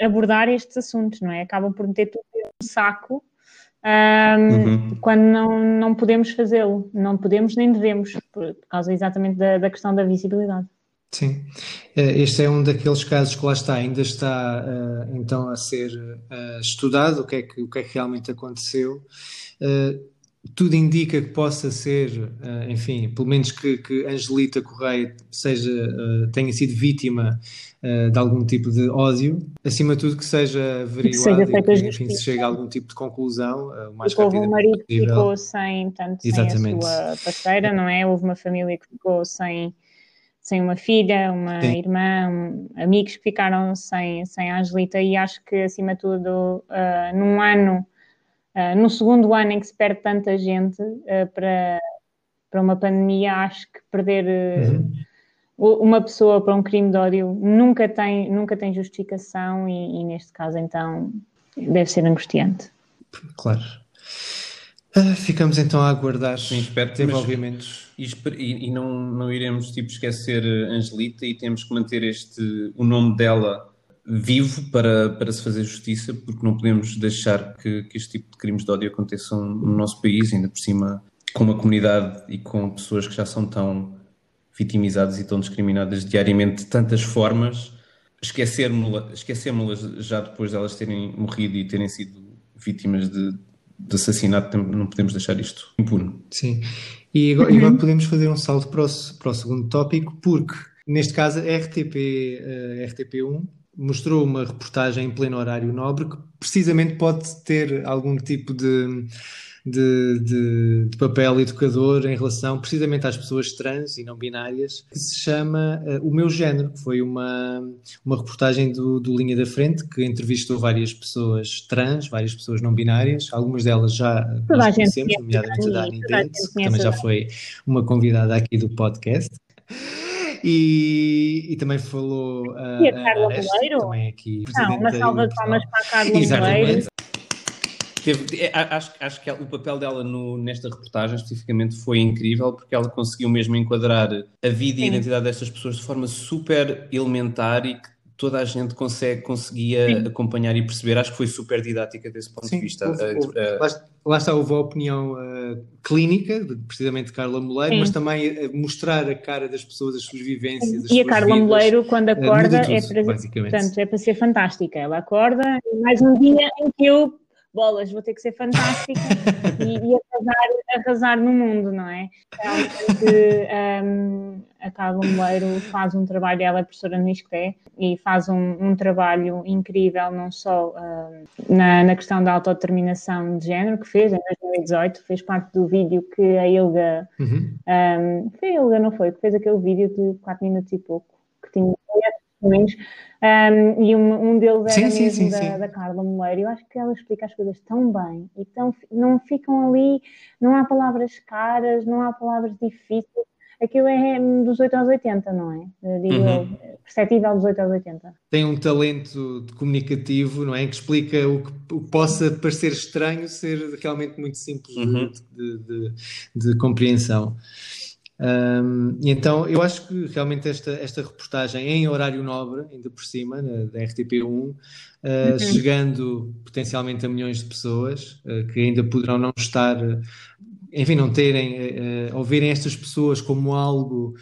abordar estes assuntos, não é? Acabam por meter tudo no saco Uhum. quando não, não podemos fazê-lo. Não podemos nem devemos, por, por causa exatamente da, da questão da visibilidade. Sim, Eh, este é um daqueles casos que lá está, ainda está eh, então a ser eh, estudado, o que é que, o que é que realmente aconteceu. Tudo indica que possa ser, eh, enfim, pelo menos que, que Angelita Correia seja, eh, tenha sido vítima eh, de algum tipo de ódio, acima de tudo que seja averiguado e feita que, enfim, se chegue a algum tipo de conclusão o mais Porque houve um marido que possível. ficou sem, tanto sem a Exatamente. sua parceira, não é? Houve uma família que ficou sem, sem uma filha, uma Sim. irmã, um- amigos que ficaram sem, sem a Angelita e acho que, acima de tudo, ah, num ano, ah, no segundo ano em que se perde tanta gente ah, para, para uma pandemia, acho que perder ah, Uhum. u- uma pessoa para um crime de ódio nunca tem, nunca tem justificação e, e neste caso, então, deve ser angustiante. Claro. Ah, ficamos então a aguardar Sim, espero, mas- desenvolvimentos. E, e- e não, não iremos tipo, esquecer Angelita e temos que manter este, o nome dela vivo para, para se fazer justiça, porque não podemos deixar que, que este tipo de crimes de ódio aconteçam no nosso país, ainda por cima com uma comunidade e com pessoas que já são tão vitimizadas e tão discriminadas diariamente de tantas formas, esquecermos-las esquecermos já depois de elas terem morrido e terem sido vítimas de, de assassinato, não podemos deixar isto impune. Sim. E agora, agora podemos fazer um salto para o, para o segundo tópico, porque neste caso a RTP, eh, RTP1 mostrou uma reportagem em pleno horário nobre que precisamente pode ter algum tipo de, de, de- de papel educador em relação precisamente às pessoas trans e não binárias, que se chama eh, O Meu Género, que foi uma, uma reportagem do, do Linha da Frente que entrevistou várias pessoas trans, várias pessoas não binárias, algumas delas já eh, nós conhecemos, conhece nomeadamente a Dani gente que também já foi uma convidada aqui do podcast. E, e também falou a, E a Carla Areste, Moleiro? também aqui. Não, uma salva de palmas para a Carla Exatamente. Teve- é, acho, acho que o papel dela no- nesta reportagem especificamente foi incrível porque ela conseguiu mesmo enquadrar a vida e a Sim. identidade destas pessoas de forma super elementar e que toda a gente consegue, conseguia Sim. acompanhar e perceber. Acho que foi super didática desse ponto Sim, de vista. houve- Eh, houve- eh, lá, lá está, houve a opinião eh, clínica, de- precisamente de Carla Moleiro, Sim. mas também eh, mostrar a cara das pessoas, as suas vivências, as E a suas Carla vidas. Moleiro, quando acorda, é tudo, para, basicamente. portanto, é para ser fantástica. Ela acorda e mais um dia em que eu, bolas, vou ter que ser fantástica e, e arrasar, arrasar no mundo, não é? Realmente, hum, a Carla Moleiro faz um trabalho, ela é professora no ISCTE e faz um, um trabalho incrível, não só hum, na, na questão da autodeterminação de género, que fez em 2018, fez parte do vídeo que a Ilga Uhum. um, foi a Ilga, não foi? Que fez aquele vídeo de 4 minutos e pouco, que tinha testemunhos, um, e um, um deles era Sim, sim, mesmo sim, da, sim. da Carla Moleiro. Eu acho que ela explica as coisas tão bem e tão, não ficam ali, não há palavras caras, não há palavras difíceis. Aquilo é dos 8 aos 80, não é? Eu Digo Uhum. eu, perceptível dos 8 aos 80. Tem um talento de comunicativo, não é? Que explica o que, o que possa parecer estranho ser realmente muito simples Uhum. de, de- de compreensão. Um, e então, eu acho que realmente esta, esta reportagem em horário nobre, ainda por cima, na- da RTP1, uh, Uhum. chegando potencialmente a milhões de pessoas uh, que ainda poderão não estar, enfim, não terem, uh, ou verem estas pessoas como algo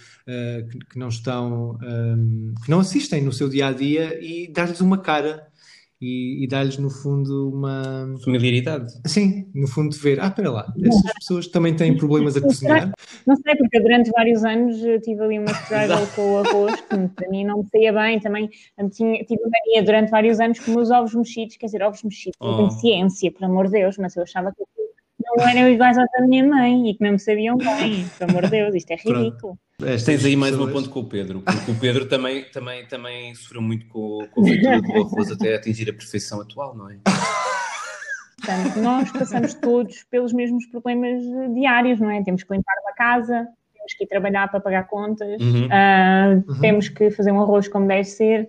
que, que não estão, um, que não assistem no seu dia a dia e dar-lhes uma cara e, e dar-lhes, no fundo, uma. familiaridade. Sim, no fundo, de ver, ah, espera lá, estas pessoas também têm problemas a cozinhar. Não sei, porque durante vários anos eu tive ali uma struggle com o arroz, que para mim não me saía bem. Também tinha, tive uma mania durante vários anos com os ovos mexidos, quer dizer, ovos mexidos, Oh. tenho ciência, por amor de Deus, mas eu achava que não eram iguais aos da minha mãe e que não me sabiam bem, por amor de Deus, isto é Pronto. Ridículo. Estas Tens aí mais uma pessoas- ponto com o Pedro, porque o Pedro também, também, também sofreu muito com, com a feitura do arroz até atingir a perfeição atual, não é? Portanto, nós passamos todos pelos mesmos problemas diários, não é? Temos que limpar uma casa, temos que ir trabalhar para pagar contas, Uhum. ah, Uhum. temos que fazer um arroz como deve ser.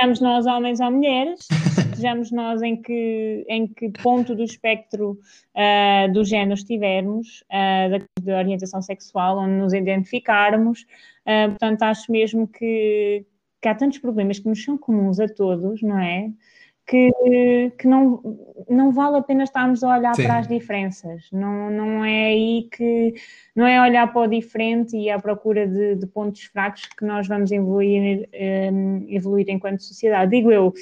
Sejamos nós homens ou mulheres, sejamos nós em que, em que ponto do espectro ah, do género estivermos, ah, da, da orientação sexual, onde nos identificarmos. Ah, portanto, acho mesmo que, que há tantos problemas que nos são comuns a todos, não é? Que, que não, não vale a pena estarmos a olhar Sim. para as diferenças. Não, não é aí que. Não é olhar para o diferente e à procura de, de pontos fracos que nós vamos evoluir, eh, evoluir enquanto sociedade. Digo eu,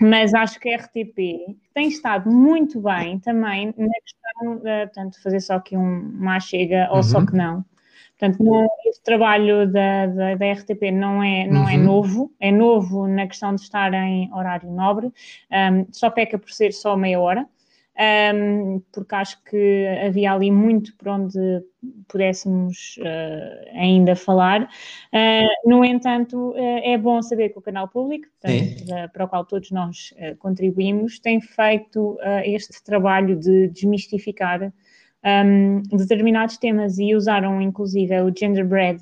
mas acho que a RTP tem estado muito bem também na questão de, portanto, fazer só aqui um, uma chega ou Uhum. só que não. Portanto, não, esse trabalho da, da, da RTP não, é, não é Uhum. novo, é novo na questão de estar em horário nobre, um, só peca por ser só meia hora, um, porque acho que havia ali muito por onde pudéssemos uh, ainda falar. Uh, no entanto, uh, é bom saber que o canal público, portanto, para o qual todos nós contribuímos, tem feito este trabalho de desmistificar um, determinados temas e usaram inclusive o genderbread.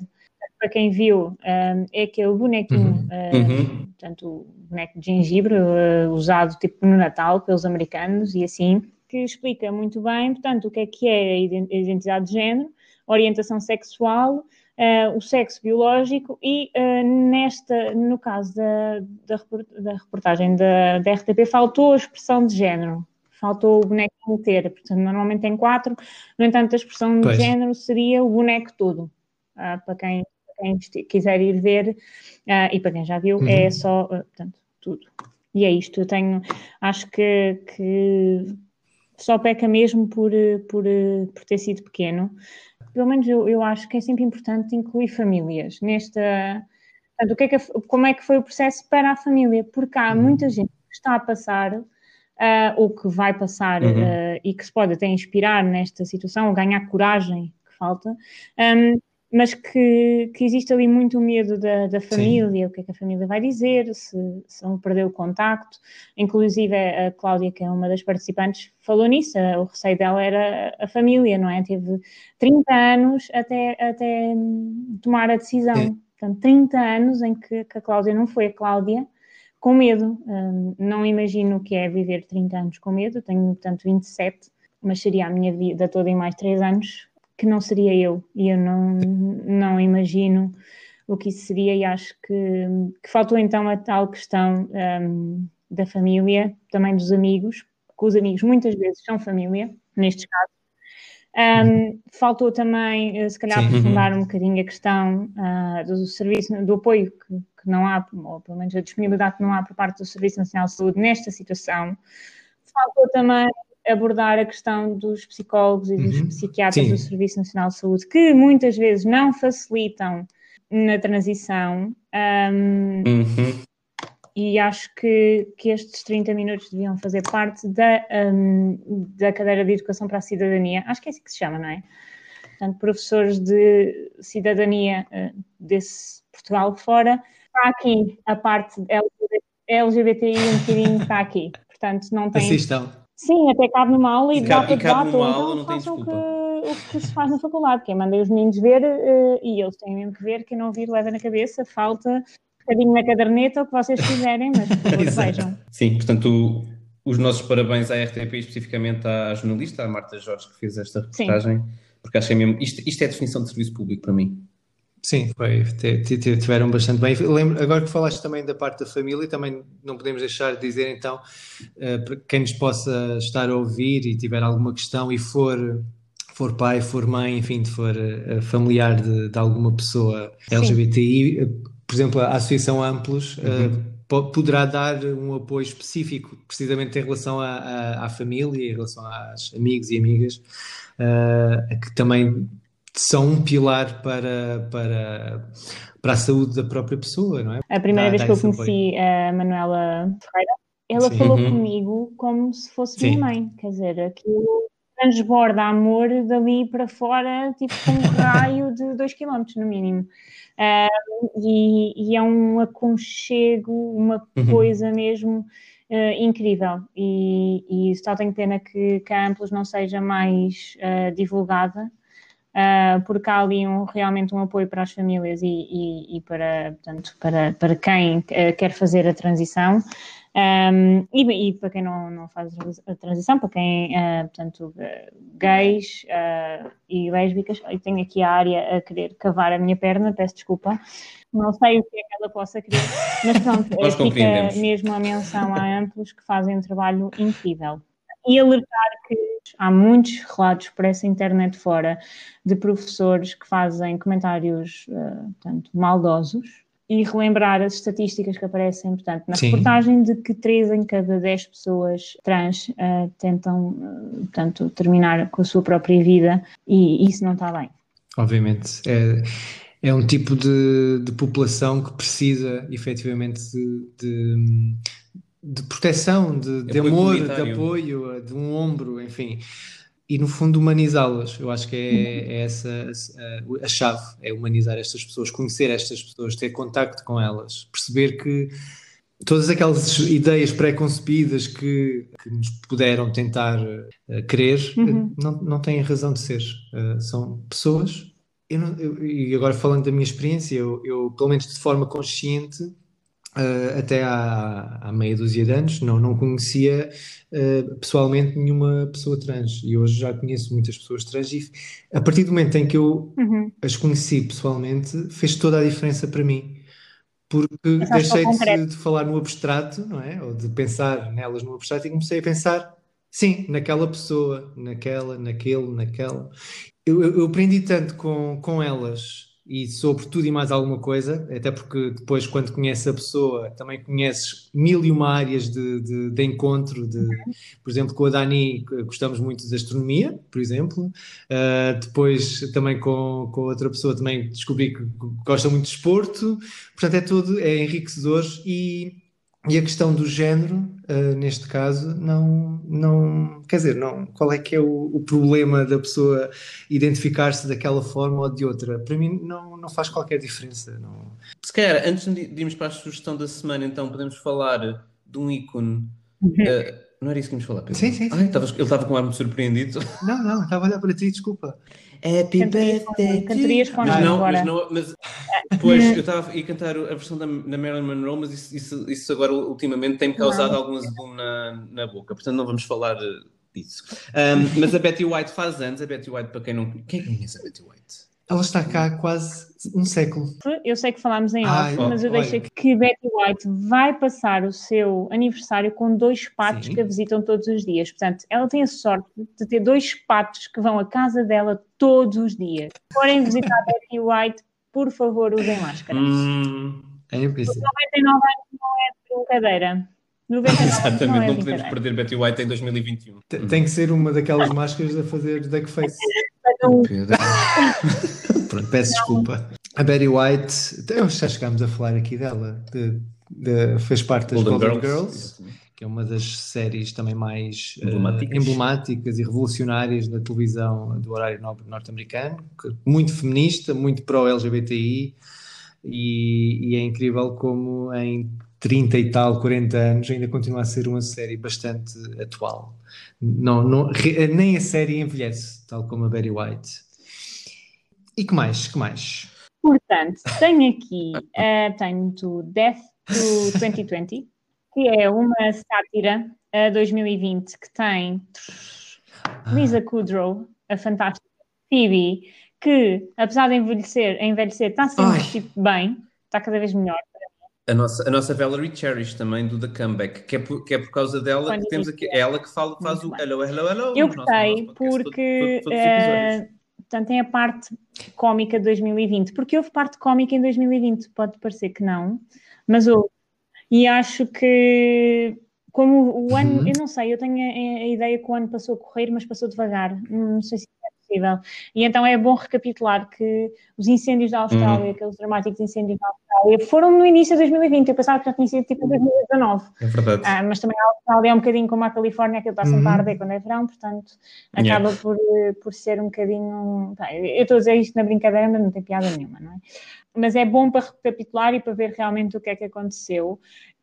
Para quem viu, um, é aquele bonequinho, Uhum. uh, Uhum. portanto, o boneco de gengibre uh, usado tipo no Natal pelos americanos e assim, que explica muito bem, portanto, o que é que é a iden- a identidade de género, orientação sexual, uh, o sexo biológico e uh, nesta, no caso da, da, da reportagem da, da RTP, faltou a expressão de género. Faltou o boneco ter, portanto, normalmente tem quatro, no entanto, a expressão Pois. de género seria o boneco todo. Ah, para quem, quem quiser ir ver, ah, e para quem já viu, Uhum. é só, ah, portanto, tudo. E é isto, eu tenho, acho que, que só peca mesmo por, por, por ter sido pequeno. Pelo menos eu, eu acho que é sempre importante incluir famílias nesta. Portanto, o que é que como é que foi o processo para a família? Porque há Uhum. muita gente que está a passar, ah, ou que vai passar, Uhum. ah, e que se pode até inspirar nesta situação, ou ganhar coragem, que falta, ahm, mas que, que existe ali muito medo da, da família, o que é que a família vai dizer, se, se vão perder o contacto. Inclusive a Cláudia, que é uma das participantes, falou nisso, o receio dela era a família, não é? Teve 30 anos até, até hum, tomar a decisão. Sim. Portanto, 30 anos em que, que a Cláudia não foi a Cláudia, com medo. Hum, não imagino o que é viver 30 anos com medo, tenho, portanto, 27, mas seria a minha vida toda em mais 3 anos, que não seria eu. E eu não, não imagino o que isso seria e acho que, que faltou então a tal questão hum, da família, também dos amigos, que os amigos muitas vezes são família, nestes casos. Um, faltou também, eh, se calhar, Sim. aprofundar um bocadinho a questão ah, do serviço, do apoio que, que não há, ou pelo menos a disponibilidade que não há por parte do Serviço Nacional de Saúde nesta situação. Faltou também abordar a questão dos psicólogos e dos Uhum. psiquiatras Sim. do Serviço Nacional de Saúde, que muitas vezes não facilitam na transição. Um, Uhum. e acho que, que estes 30 minutos deviam fazer parte da, hum, da cadeira de Educação para a Cidadania. Acho que é assim que se chama, não é? Portanto, professores de cidadania eh, desse Portugal fora. Está aqui a parte LGBTI um bocadinho está aqui. Portanto, não tem. Assistam. Sim, até cabe numa aula e, E dá cabe- para debate, ou então não façam o que, o que se faz na faculdade, que é mandei os meninos ver eh, e eles têm mesmo que ver, quem não vir leva na cabeça, falta um bocadinho na caderneta, o que vocês quiserem, mas por vejam. Sim, portanto, os nossos parabéns à RTP, especificamente à jornalista, à Marta Jorge, que fez esta reportagem, porque achei mesmo. Isto, isto é a definição de serviço público para mim. Sim, foi, tiveram bastante bem. Lembro, agora que falaste também da parte da família, também não podemos deixar de dizer então, eh, para quem nos possa estar a ouvir e tiver alguma questão e for, for pai, for mãe, enfim, for eh, familiar de, de alguma pessoa Sim. LGBTI, eh, por exemplo, a Associação Amplos eh, Uhum. po- poderá dar um apoio específico, precisamente em relação à, à, à família, em relação aos amigos e amigas, eh, que também são um pilar para, para, para a saúde da própria pessoa, não é? A primeira Dá- vez dá que eu conheci a Manuela Ferreira, ela Sim. falou Uhum. comigo como se fosse Sim. minha mãe. Quer dizer, aquilo transborda amor dali para fora, tipo com um raio de 2 km no mínimo. Ah, e, e é um aconchego, uma Uhum. coisa mesmo ah, incrível. E, e só tenho pena que, que a Amplos não seja mais ah, divulgada. Uh, porque há ali um, realmente um apoio para as famílias e, e, e para, portanto, para, para quem uh, quer fazer a transição. Um, e, e, para quem não, não faz a transição, para quem, uh, portanto, gays uh, e lésbicas, eu tenho aqui a área a querer cavar a minha perna, peço desculpa, não sei o que é que ela possa querer, mas pronto, fica mesmo a menção a amplos que fazem um trabalho incrível. E alertar que há muitos relatos por essa internet fora de professores que fazem comentários, uh, portanto, maldosos, e relembrar as estatísticas que aparecem, portanto, na Sim. reportagem de que 3 em cada 10 pessoas trans uh, tentam, uh, portanto, terminar com a sua própria vida e isso não está bem. Obviamente. É, é um tipo de, de população que precisa efetivamente de, de, de proteção, de, de amor, de apoio, de um ombro, enfim e no fundo humanizá-las. Eu acho que é, uhum. é essa a, a, chave, é humanizar estas pessoas, conhecer estas pessoas, ter contacto com elas, perceber que todas aquelas ideias pré-concebidas que, que, nos puderam tentar uh, querer uhum. não, não têm razão de ser. Uh, são pessoas. Eu não, eu, e agora falando da minha experiência, eu, eu pelo menos de forma consciente Uh, até há, há, meia dúzia de anos, não, não conhecia uh, pessoalmente nenhuma pessoa trans e hoje já conheço muitas pessoas trans e a partir do momento em que eu uhum. as conheci pessoalmente fez toda a diferença para mim porque deixei de, de, falar no abstrato, não é? Ou de pensar nelas no abstrato e comecei a pensar, sim, naquela pessoa, naquela, naquele, naquela. Eu, eu, aprendi tanto com, com elas e sobre tudo e mais alguma coisa, até porque depois, quando conheces a pessoa, também conheces mil e uma áreas de, de, de encontro. De, por exemplo, com a Dani, gostamos muito de astronomia, por exemplo. Uh, depois, também com, com outra pessoa, também descobri que gosta muito de esporto. Portanto, é tudo, é enriquecedor e e a questão do género, uh, neste caso, não, não. Quer dizer, não. Qual é que é o, o problema da pessoa identificar-se daquela forma ou de outra? Para mim, não, não faz qualquer diferença. Não... Se calhar, antes de irmos para a sugestão da semana, então podemos falar de um ícone. Uh, não era isso que íamos falar, Pedro? Sim, sim. sim. Ai, tava, ele estava com um ar muito surpreendido. Não, não, estava a olhar para ti, desculpa. Happy birthday. Cantarias com mas não, agora. Mas não, mas depois eu estava a cantar a versão da, da Marilyn Monroe, mas isso, isso, isso agora ultimamente tem-me causado não. algum azul na, na boca, portanto não vamos falar eh, disso. Um, mas a Betty White faz anos, a Betty White, para quem não. Quem conhece a Betty White? Ela está cá há quase um século. Eu sei que falámos em off, mas eu deixei que Betty White vai passar o seu aniversário com dois patos Sim. que a visitam todos os dias. Portanto, ela tem a sorte de ter dois patos que vão à casa dela todos os dias. Se forem visitar Betty White, por favor, usem máscara. Hum, é impossível. 99 anos não é brincadeira. 99 Exatamente, não, é não podemos perder Betty White em 2021. Tem que ser uma daquelas máscaras a fazer duckface. Pronto, peço desculpa. A Betty White, já chegámos a falar aqui dela, de, de, fez parte das Golden, Golden Girls, Girls que é uma das séries também mais eh, emblemáticas, uh, emblemáticas e revolucionárias da televisão do horário nobre norte-americano, muito feminista, muito pró-LGBTI, e, e, é incrível como em 30 e tal, 40 anos ainda continua a ser uma série bastante atual. Não, não, nem a série envelhece, tal como a Betty White. E que mais? Que mais? Portanto, tenho aqui, uh, tenho do Death to 2020, que é uma sátira a 2020 que tem ah. Lisa Kudrow, a fantástica Phoebe, que apesar de envelhecer, envelhecer está sempre tipo, bem, está cada vez melhor. A nossa, a nossa Valerie Cherish também do The Comeback, que é por, que é por causa dela Quando que temos aqui, é ela que fala, faz o hello, hello, hello. Eu gostei porque todo, todo, uh, portanto, tem a parte cómica de 2020, porque houve parte cómica em 2020, pode parecer que não, mas houve. E acho que, como o ano, uhum. eu não sei, eu tenho a, a, ideia que o ano passou a correr, mas passou devagar. Não sei se é possível. E então é bom recapitular que os incêndios da Austrália, uhum. aqueles dramáticos incêndios da Austrália, foram no início de 2020. Eu pensava que já tinha sido tipo em 2019. É verdade. Ah, mas também a Austrália é um bocadinho como a Califórnia, que está sempre uhum. a arder quando é verão, portanto acaba yeah. por, por ser um bocadinho. Eu estou a dizer isto na brincadeira, mas não tem piada nenhuma, não é? mas é bom para recapitular e para ver realmente o que é que aconteceu.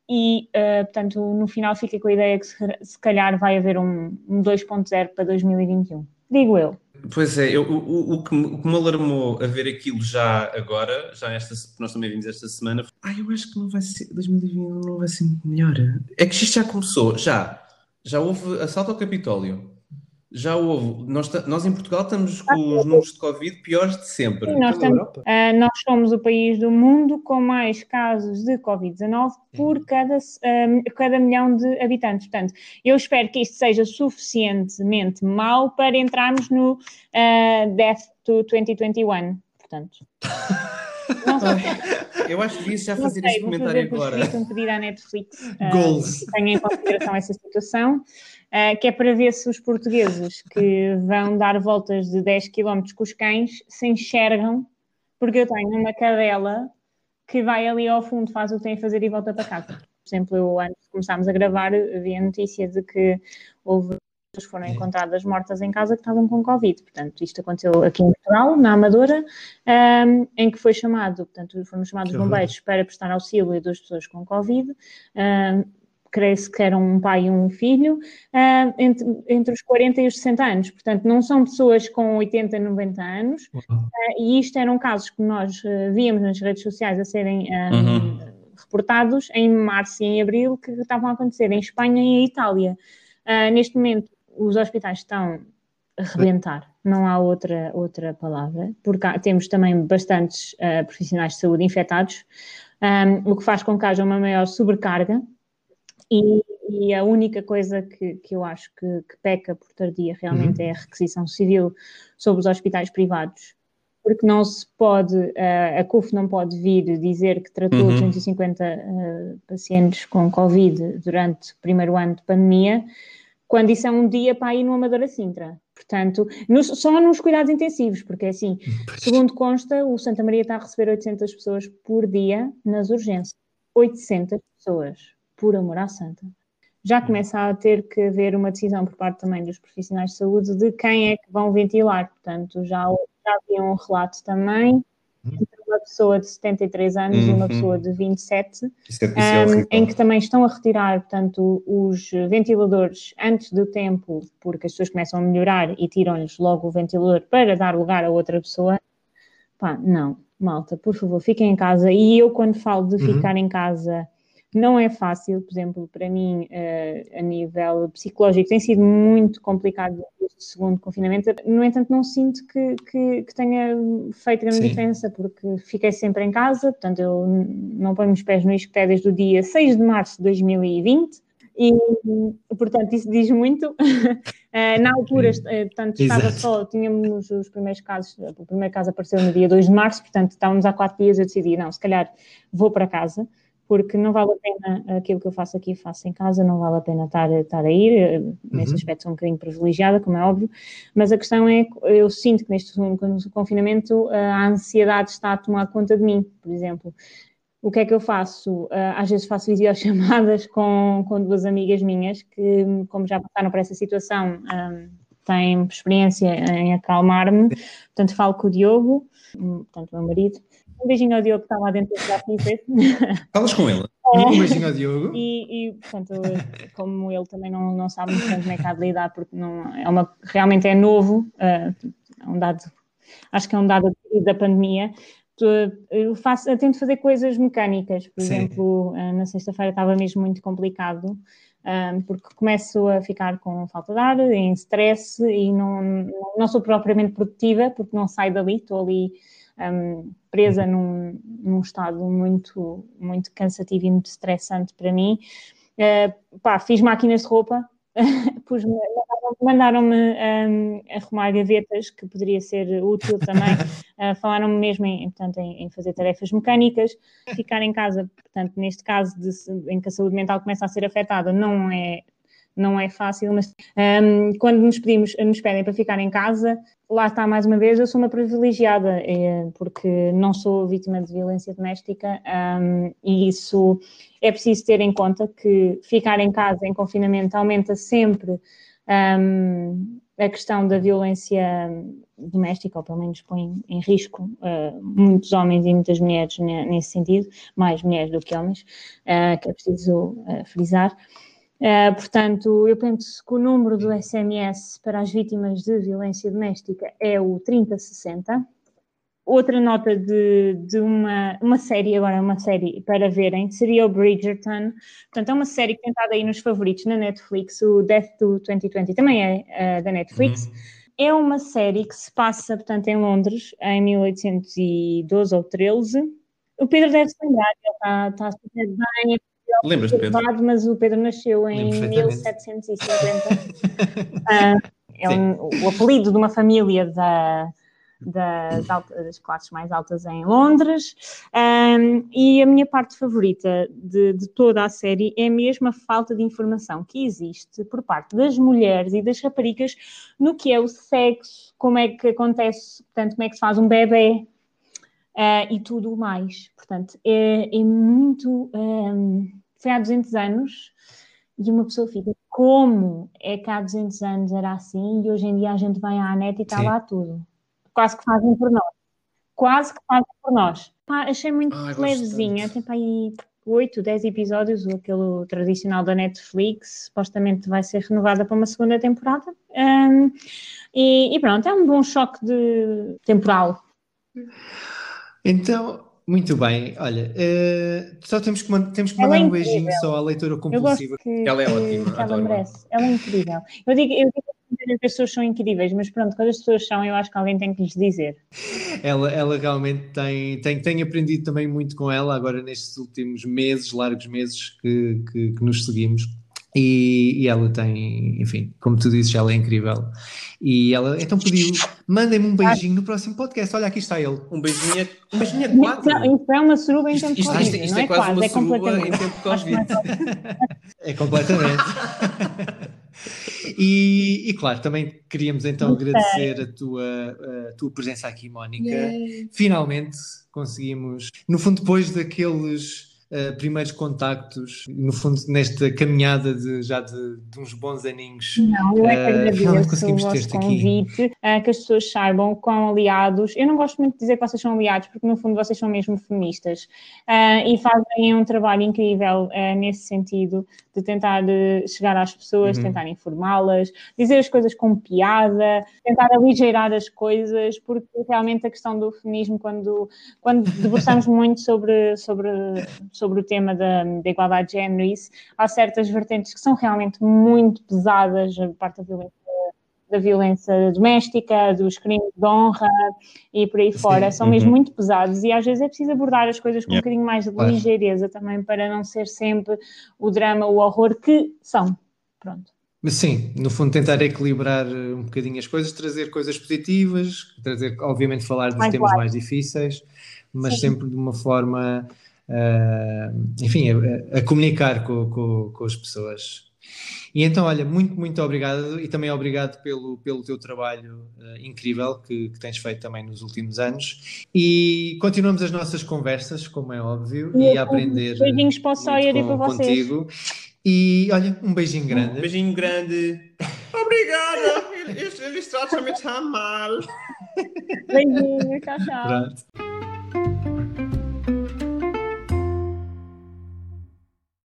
E, uh, portanto, no final fica com a ideia que se, se calhar vai haver um, um 2.0 para 2021. Digo eu. Pois é, eu, o, o, que, me- o que me alarmou a ver aquilo já agora, já esta, nós também vimos esta semana, ah, eu acho que não vai ser, 2021 não vai ser melhor. É que isto já começou, já. Já houve assalto ao Capitólio. Já houve. Nós, nós em Portugal estamos com os números de Covid piores de sempre. Sim, nós, estamos- ah, nós somos o país do mundo com mais casos de Covid-19 por cada, ah, cada milhão de habitantes. Portanto, eu espero que isto seja suficientemente mau para entrarmos no ah, Death to 2021. Portanto, não sei, Eu acho que devia já fazer sei este vou comentário agora. escrito um pedido à Netflix ah, Goals. que tenha em consideração essa situação, ah, que é para ver se os portugueses que vão dar voltas de 10 km com os cães se enxergam, porque eu tenho uma cadela que vai ali ao fundo, faz o que tem a fazer e volta para casa. Por exemplo, eu, antes de começarmos a gravar, vi a notícia de que houve pessoas foram encontradas mortas em casa que estavam com Covid. Portanto, isto aconteceu aqui em Portugal, na Amadora, ahm, em que foi chamado, portanto, foram chamados Que bombeiros para prestar auxílio a duas pessoas com Covid. Ahm, creio-se que eram um pai e um filho, ahm, entre, entre os 40 e os 60 anos. Portanto, não são pessoas com 80, 90 anos, e isto eram casos que nós eh, víamos nas redes sociais a serem Uhum. reportados em março e em abril que estavam a acontecer em Espanha e em Itália. Ah, neste momento, os hospitais estão a rebentar, não há outra, outra palavra, porque há- temos também bastantes ah, profissionais de saúde infectados, ahm, o que faz com que haja uma maior sobrecarga. E, e a única coisa que, que eu acho que, que peca por tardia realmente é a requisição civil sobre os hospitais privados, porque não se pode, eh, a CUF não pode vir dizer que tratou Uhum. 250 eh, pacientes com Covid durante o primeiro ano de pandemia, quando isso é um dia para ir no Amadora Sintra. Portanto, nos- só nos cuidados intensivos, porque é assim, segundo consta, o Santa Maria está a receber 800 pessoas por dia nas urgências. 800 pessoas, por amor à santa. Já começa a ter que haver uma decisão por parte também dos profissionais de saúde de quem é que vão ventilar. Portanto, já, já havia um relato também entre uma pessoa de 73 anos e uma Uhum. pessoa de 27, Isso é, um, em que também estão a retirar, portanto, os ventiladores antes do tempo, porque as pessoas começam a melhorar e tiram-lhes logo o ventilador para dar lugar a outra pessoa. Pá, não, malta, por favor, fiquem em casa. E eu, quando falo de Uhum. ficar em casa, não é fácil, por exemplo, para mim, eh, a nível psicológico, tem sido muito complicado este segundo confinamento. No entanto, não sinto que, que, que tenha feito grande Sim. diferença, porque fiquei sempre em casa, portanto, eu não ponho os pés no isqueté desde o dia 6 de março de 2020. E, portanto, isso diz muito. Eh, na altura, eh, portanto, estava Exato. só, tínhamos os primeiros casos, o primeiro caso apareceu no dia 2 de março, portanto, estávamos há quatro dias, eu decidi, não, se calhar vou para casa, porque não vale a pena aquilo que eu faço aqui, faço em casa, não vale a pena estar, estar a ir, eh, nesse Uhum. aspecto sou um bocadinho privilegiada, como é óbvio, mas a questão é, eu sinto que neste confinamento eh, a ansiedade está a tomar conta de mim, por exemplo. O que é que eu faço? Uh, às vezes faço videochamadas com, com duas amigas minhas que, como já passaram por essa situação, um, têm experiência em acalmar-me. Portanto, falo com o Diogo, um, portanto, o meu marido. Um beijinho ao Diogo que está lá dentro da Felipe. Falas com ele. Um beijinho ao Diogo. E, e, portanto, como ele também não, não sabe muito bem como é que há de lidar, porque não, é uma, realmente é novo, uh, é um dado, acho que é um dado da pandemia. Eu, faço, eu tento fazer coisas mecânicas, por Sim. exemplo, uh, na sexta-feira estava mesmo muito complicado, um, porque começo a ficar com falta de ar, em stress e não, não sou propriamente produtiva, porque não saio dali, estou ali um, presa num, num, estado muito, muito cansativo e muito estressante para mim. Uh, pá, fiz máquinas de roupa, mandaram-me um, arrumar gavetas, que poderia ser útil também. Uh, Falaram-me mesmo em, portanto, em, em, fazer tarefas mecânicas, ficar em casa, portanto, neste caso de, em que a saúde mental começa a ser afetada, não é não é fácil, mas um, quando nos pedimos, nos pedem para ficar em casa, lá está mais uma vez, eu sou uma privilegiada, é, porque não sou vítima de violência doméstica um, e isso é preciso ter em conta que ficar em casa em confinamento aumenta sempre um, a questão da violência doméstica, ou pelo menos põe em risco uh, muitos homens e muitas mulheres nesse sentido, mais mulheres do que homens, uh, que é preciso uh, frisar. Uh, portanto, eu penso que o número do SMS para as vítimas de violência doméstica é o 3060. Outra nota de, de uma, uma série, agora uma série para verem, seria o Bridgerton. Portanto, é uma série que tem estado aí nos favoritos na Netflix. O Death to 2020 também é uh, da Netflix. Uhum. É uma série que se passa, portanto, em Londres, em 1812 ou 13. O Pedro deve se lembrar, ele está, está super bem, Lembras de Pedro? Mas o Pedro nasceu em 1750. uh, é um, o apelido de uma família da, das, das, classes mais altas em Londres. Um, e a minha parte favorita de, de, toda a série é mesmo a falta de informação que existe por parte das mulheres e das raparigas no que é o sexo, como é que acontece, portanto, como é que se faz um bebê. Uh, e tudo mais. Portanto, é, é muito. Um, foi há 200 anos e uma pessoa fica, como é que há 200 anos era assim e hoje em dia a gente vai à net e está lá tudo. Quase que fazem por nós. Quase que fazem por nós. Pá, achei muito Ai, levezinha, tem para aí 8, 10 episódios, aquele tradicional da Netflix, supostamente vai ser renovada para uma segunda temporada. Um, e, e, pronto, é um bom choque de temporal. Então, muito bem, olha, uh, só temos que, temos que mandar é um beijinho só à leitura compulsiva. Que, ela é ótima, ela adoro. merece, ela é incrível. Eu digo, eu digo que as pessoas são incríveis, mas pronto, quando as pessoas são, eu acho que alguém tem que lhes dizer. Ela, ela realmente tem, tem, tem aprendido também muito com ela agora nestes últimos meses, largos meses que, que, que nos seguimos. E, e, ela tem, enfim, como tu dizes, ela é incrível. E ela então pediu: mandem-me um beijinho no próximo podcast. Olha, aqui está ele. Um beijinho, é, um beijinho é quatro. Não, isso é uma suruba em tempo isto. Isto, isto, isto é, é, quase, quase uma é suruba em tempo Covid. é completamente. e, e, claro, também queríamos então agradecer a tua, a tua presença aqui, Mónica. Yeah. Finalmente conseguimos, no fundo, depois daqueles uh, primeiros contactos, no fundo, nesta caminhada de, já de, de uns bons aninhos. Não, eu é que uh, agradeço o vosso convite, uh, que as pessoas saibam quão aliados. Eu não gosto muito de dizer que vocês são aliados, porque no fundo vocês são mesmo feministas e fazem um trabalho incrível nesse sentido de tentar chegar às pessoas, uhum. tentar informá-las, dizer as coisas com piada, tentar aligeirar as coisas, porque realmente a questão do feminismo, quando, quando debruçamos muito sobre, sobre sobre o tema da, da igualdade de género e isso, há certas vertentes que são realmente muito pesadas, a parte da violência, da violência doméstica, dos crimes de honra e por aí Sim. fora, são uhum. mesmo muito pesados e às vezes é preciso abordar as coisas com yeah. um bocadinho mais de claro. ligeireza também, para não ser sempre o drama, o horror que são. Pronto. Mas sim, no fundo tentar equilibrar um bocadinho as coisas, trazer coisas positivas, trazer, obviamente falar dos mais temas claro. mais difíceis, mas sim. sempre de uma forma uh, enfim, a, a comunicar com, com, com, as pessoas. E então, olha, muito, muito obrigado e também obrigado pelo, pelo teu trabalho uh, incrível que, que, tens feito também nos últimos anos. E continuamos as nossas conversas, como é óbvio, e, e a aprender. Beijinhos para o Sawyer e para vocês. Contigo. E olha, um beijinho grande. Um beijinho grande. Obrigada! Eles, eles tratam-me tão mal. Beijinho, tchau, tchau. Pronto.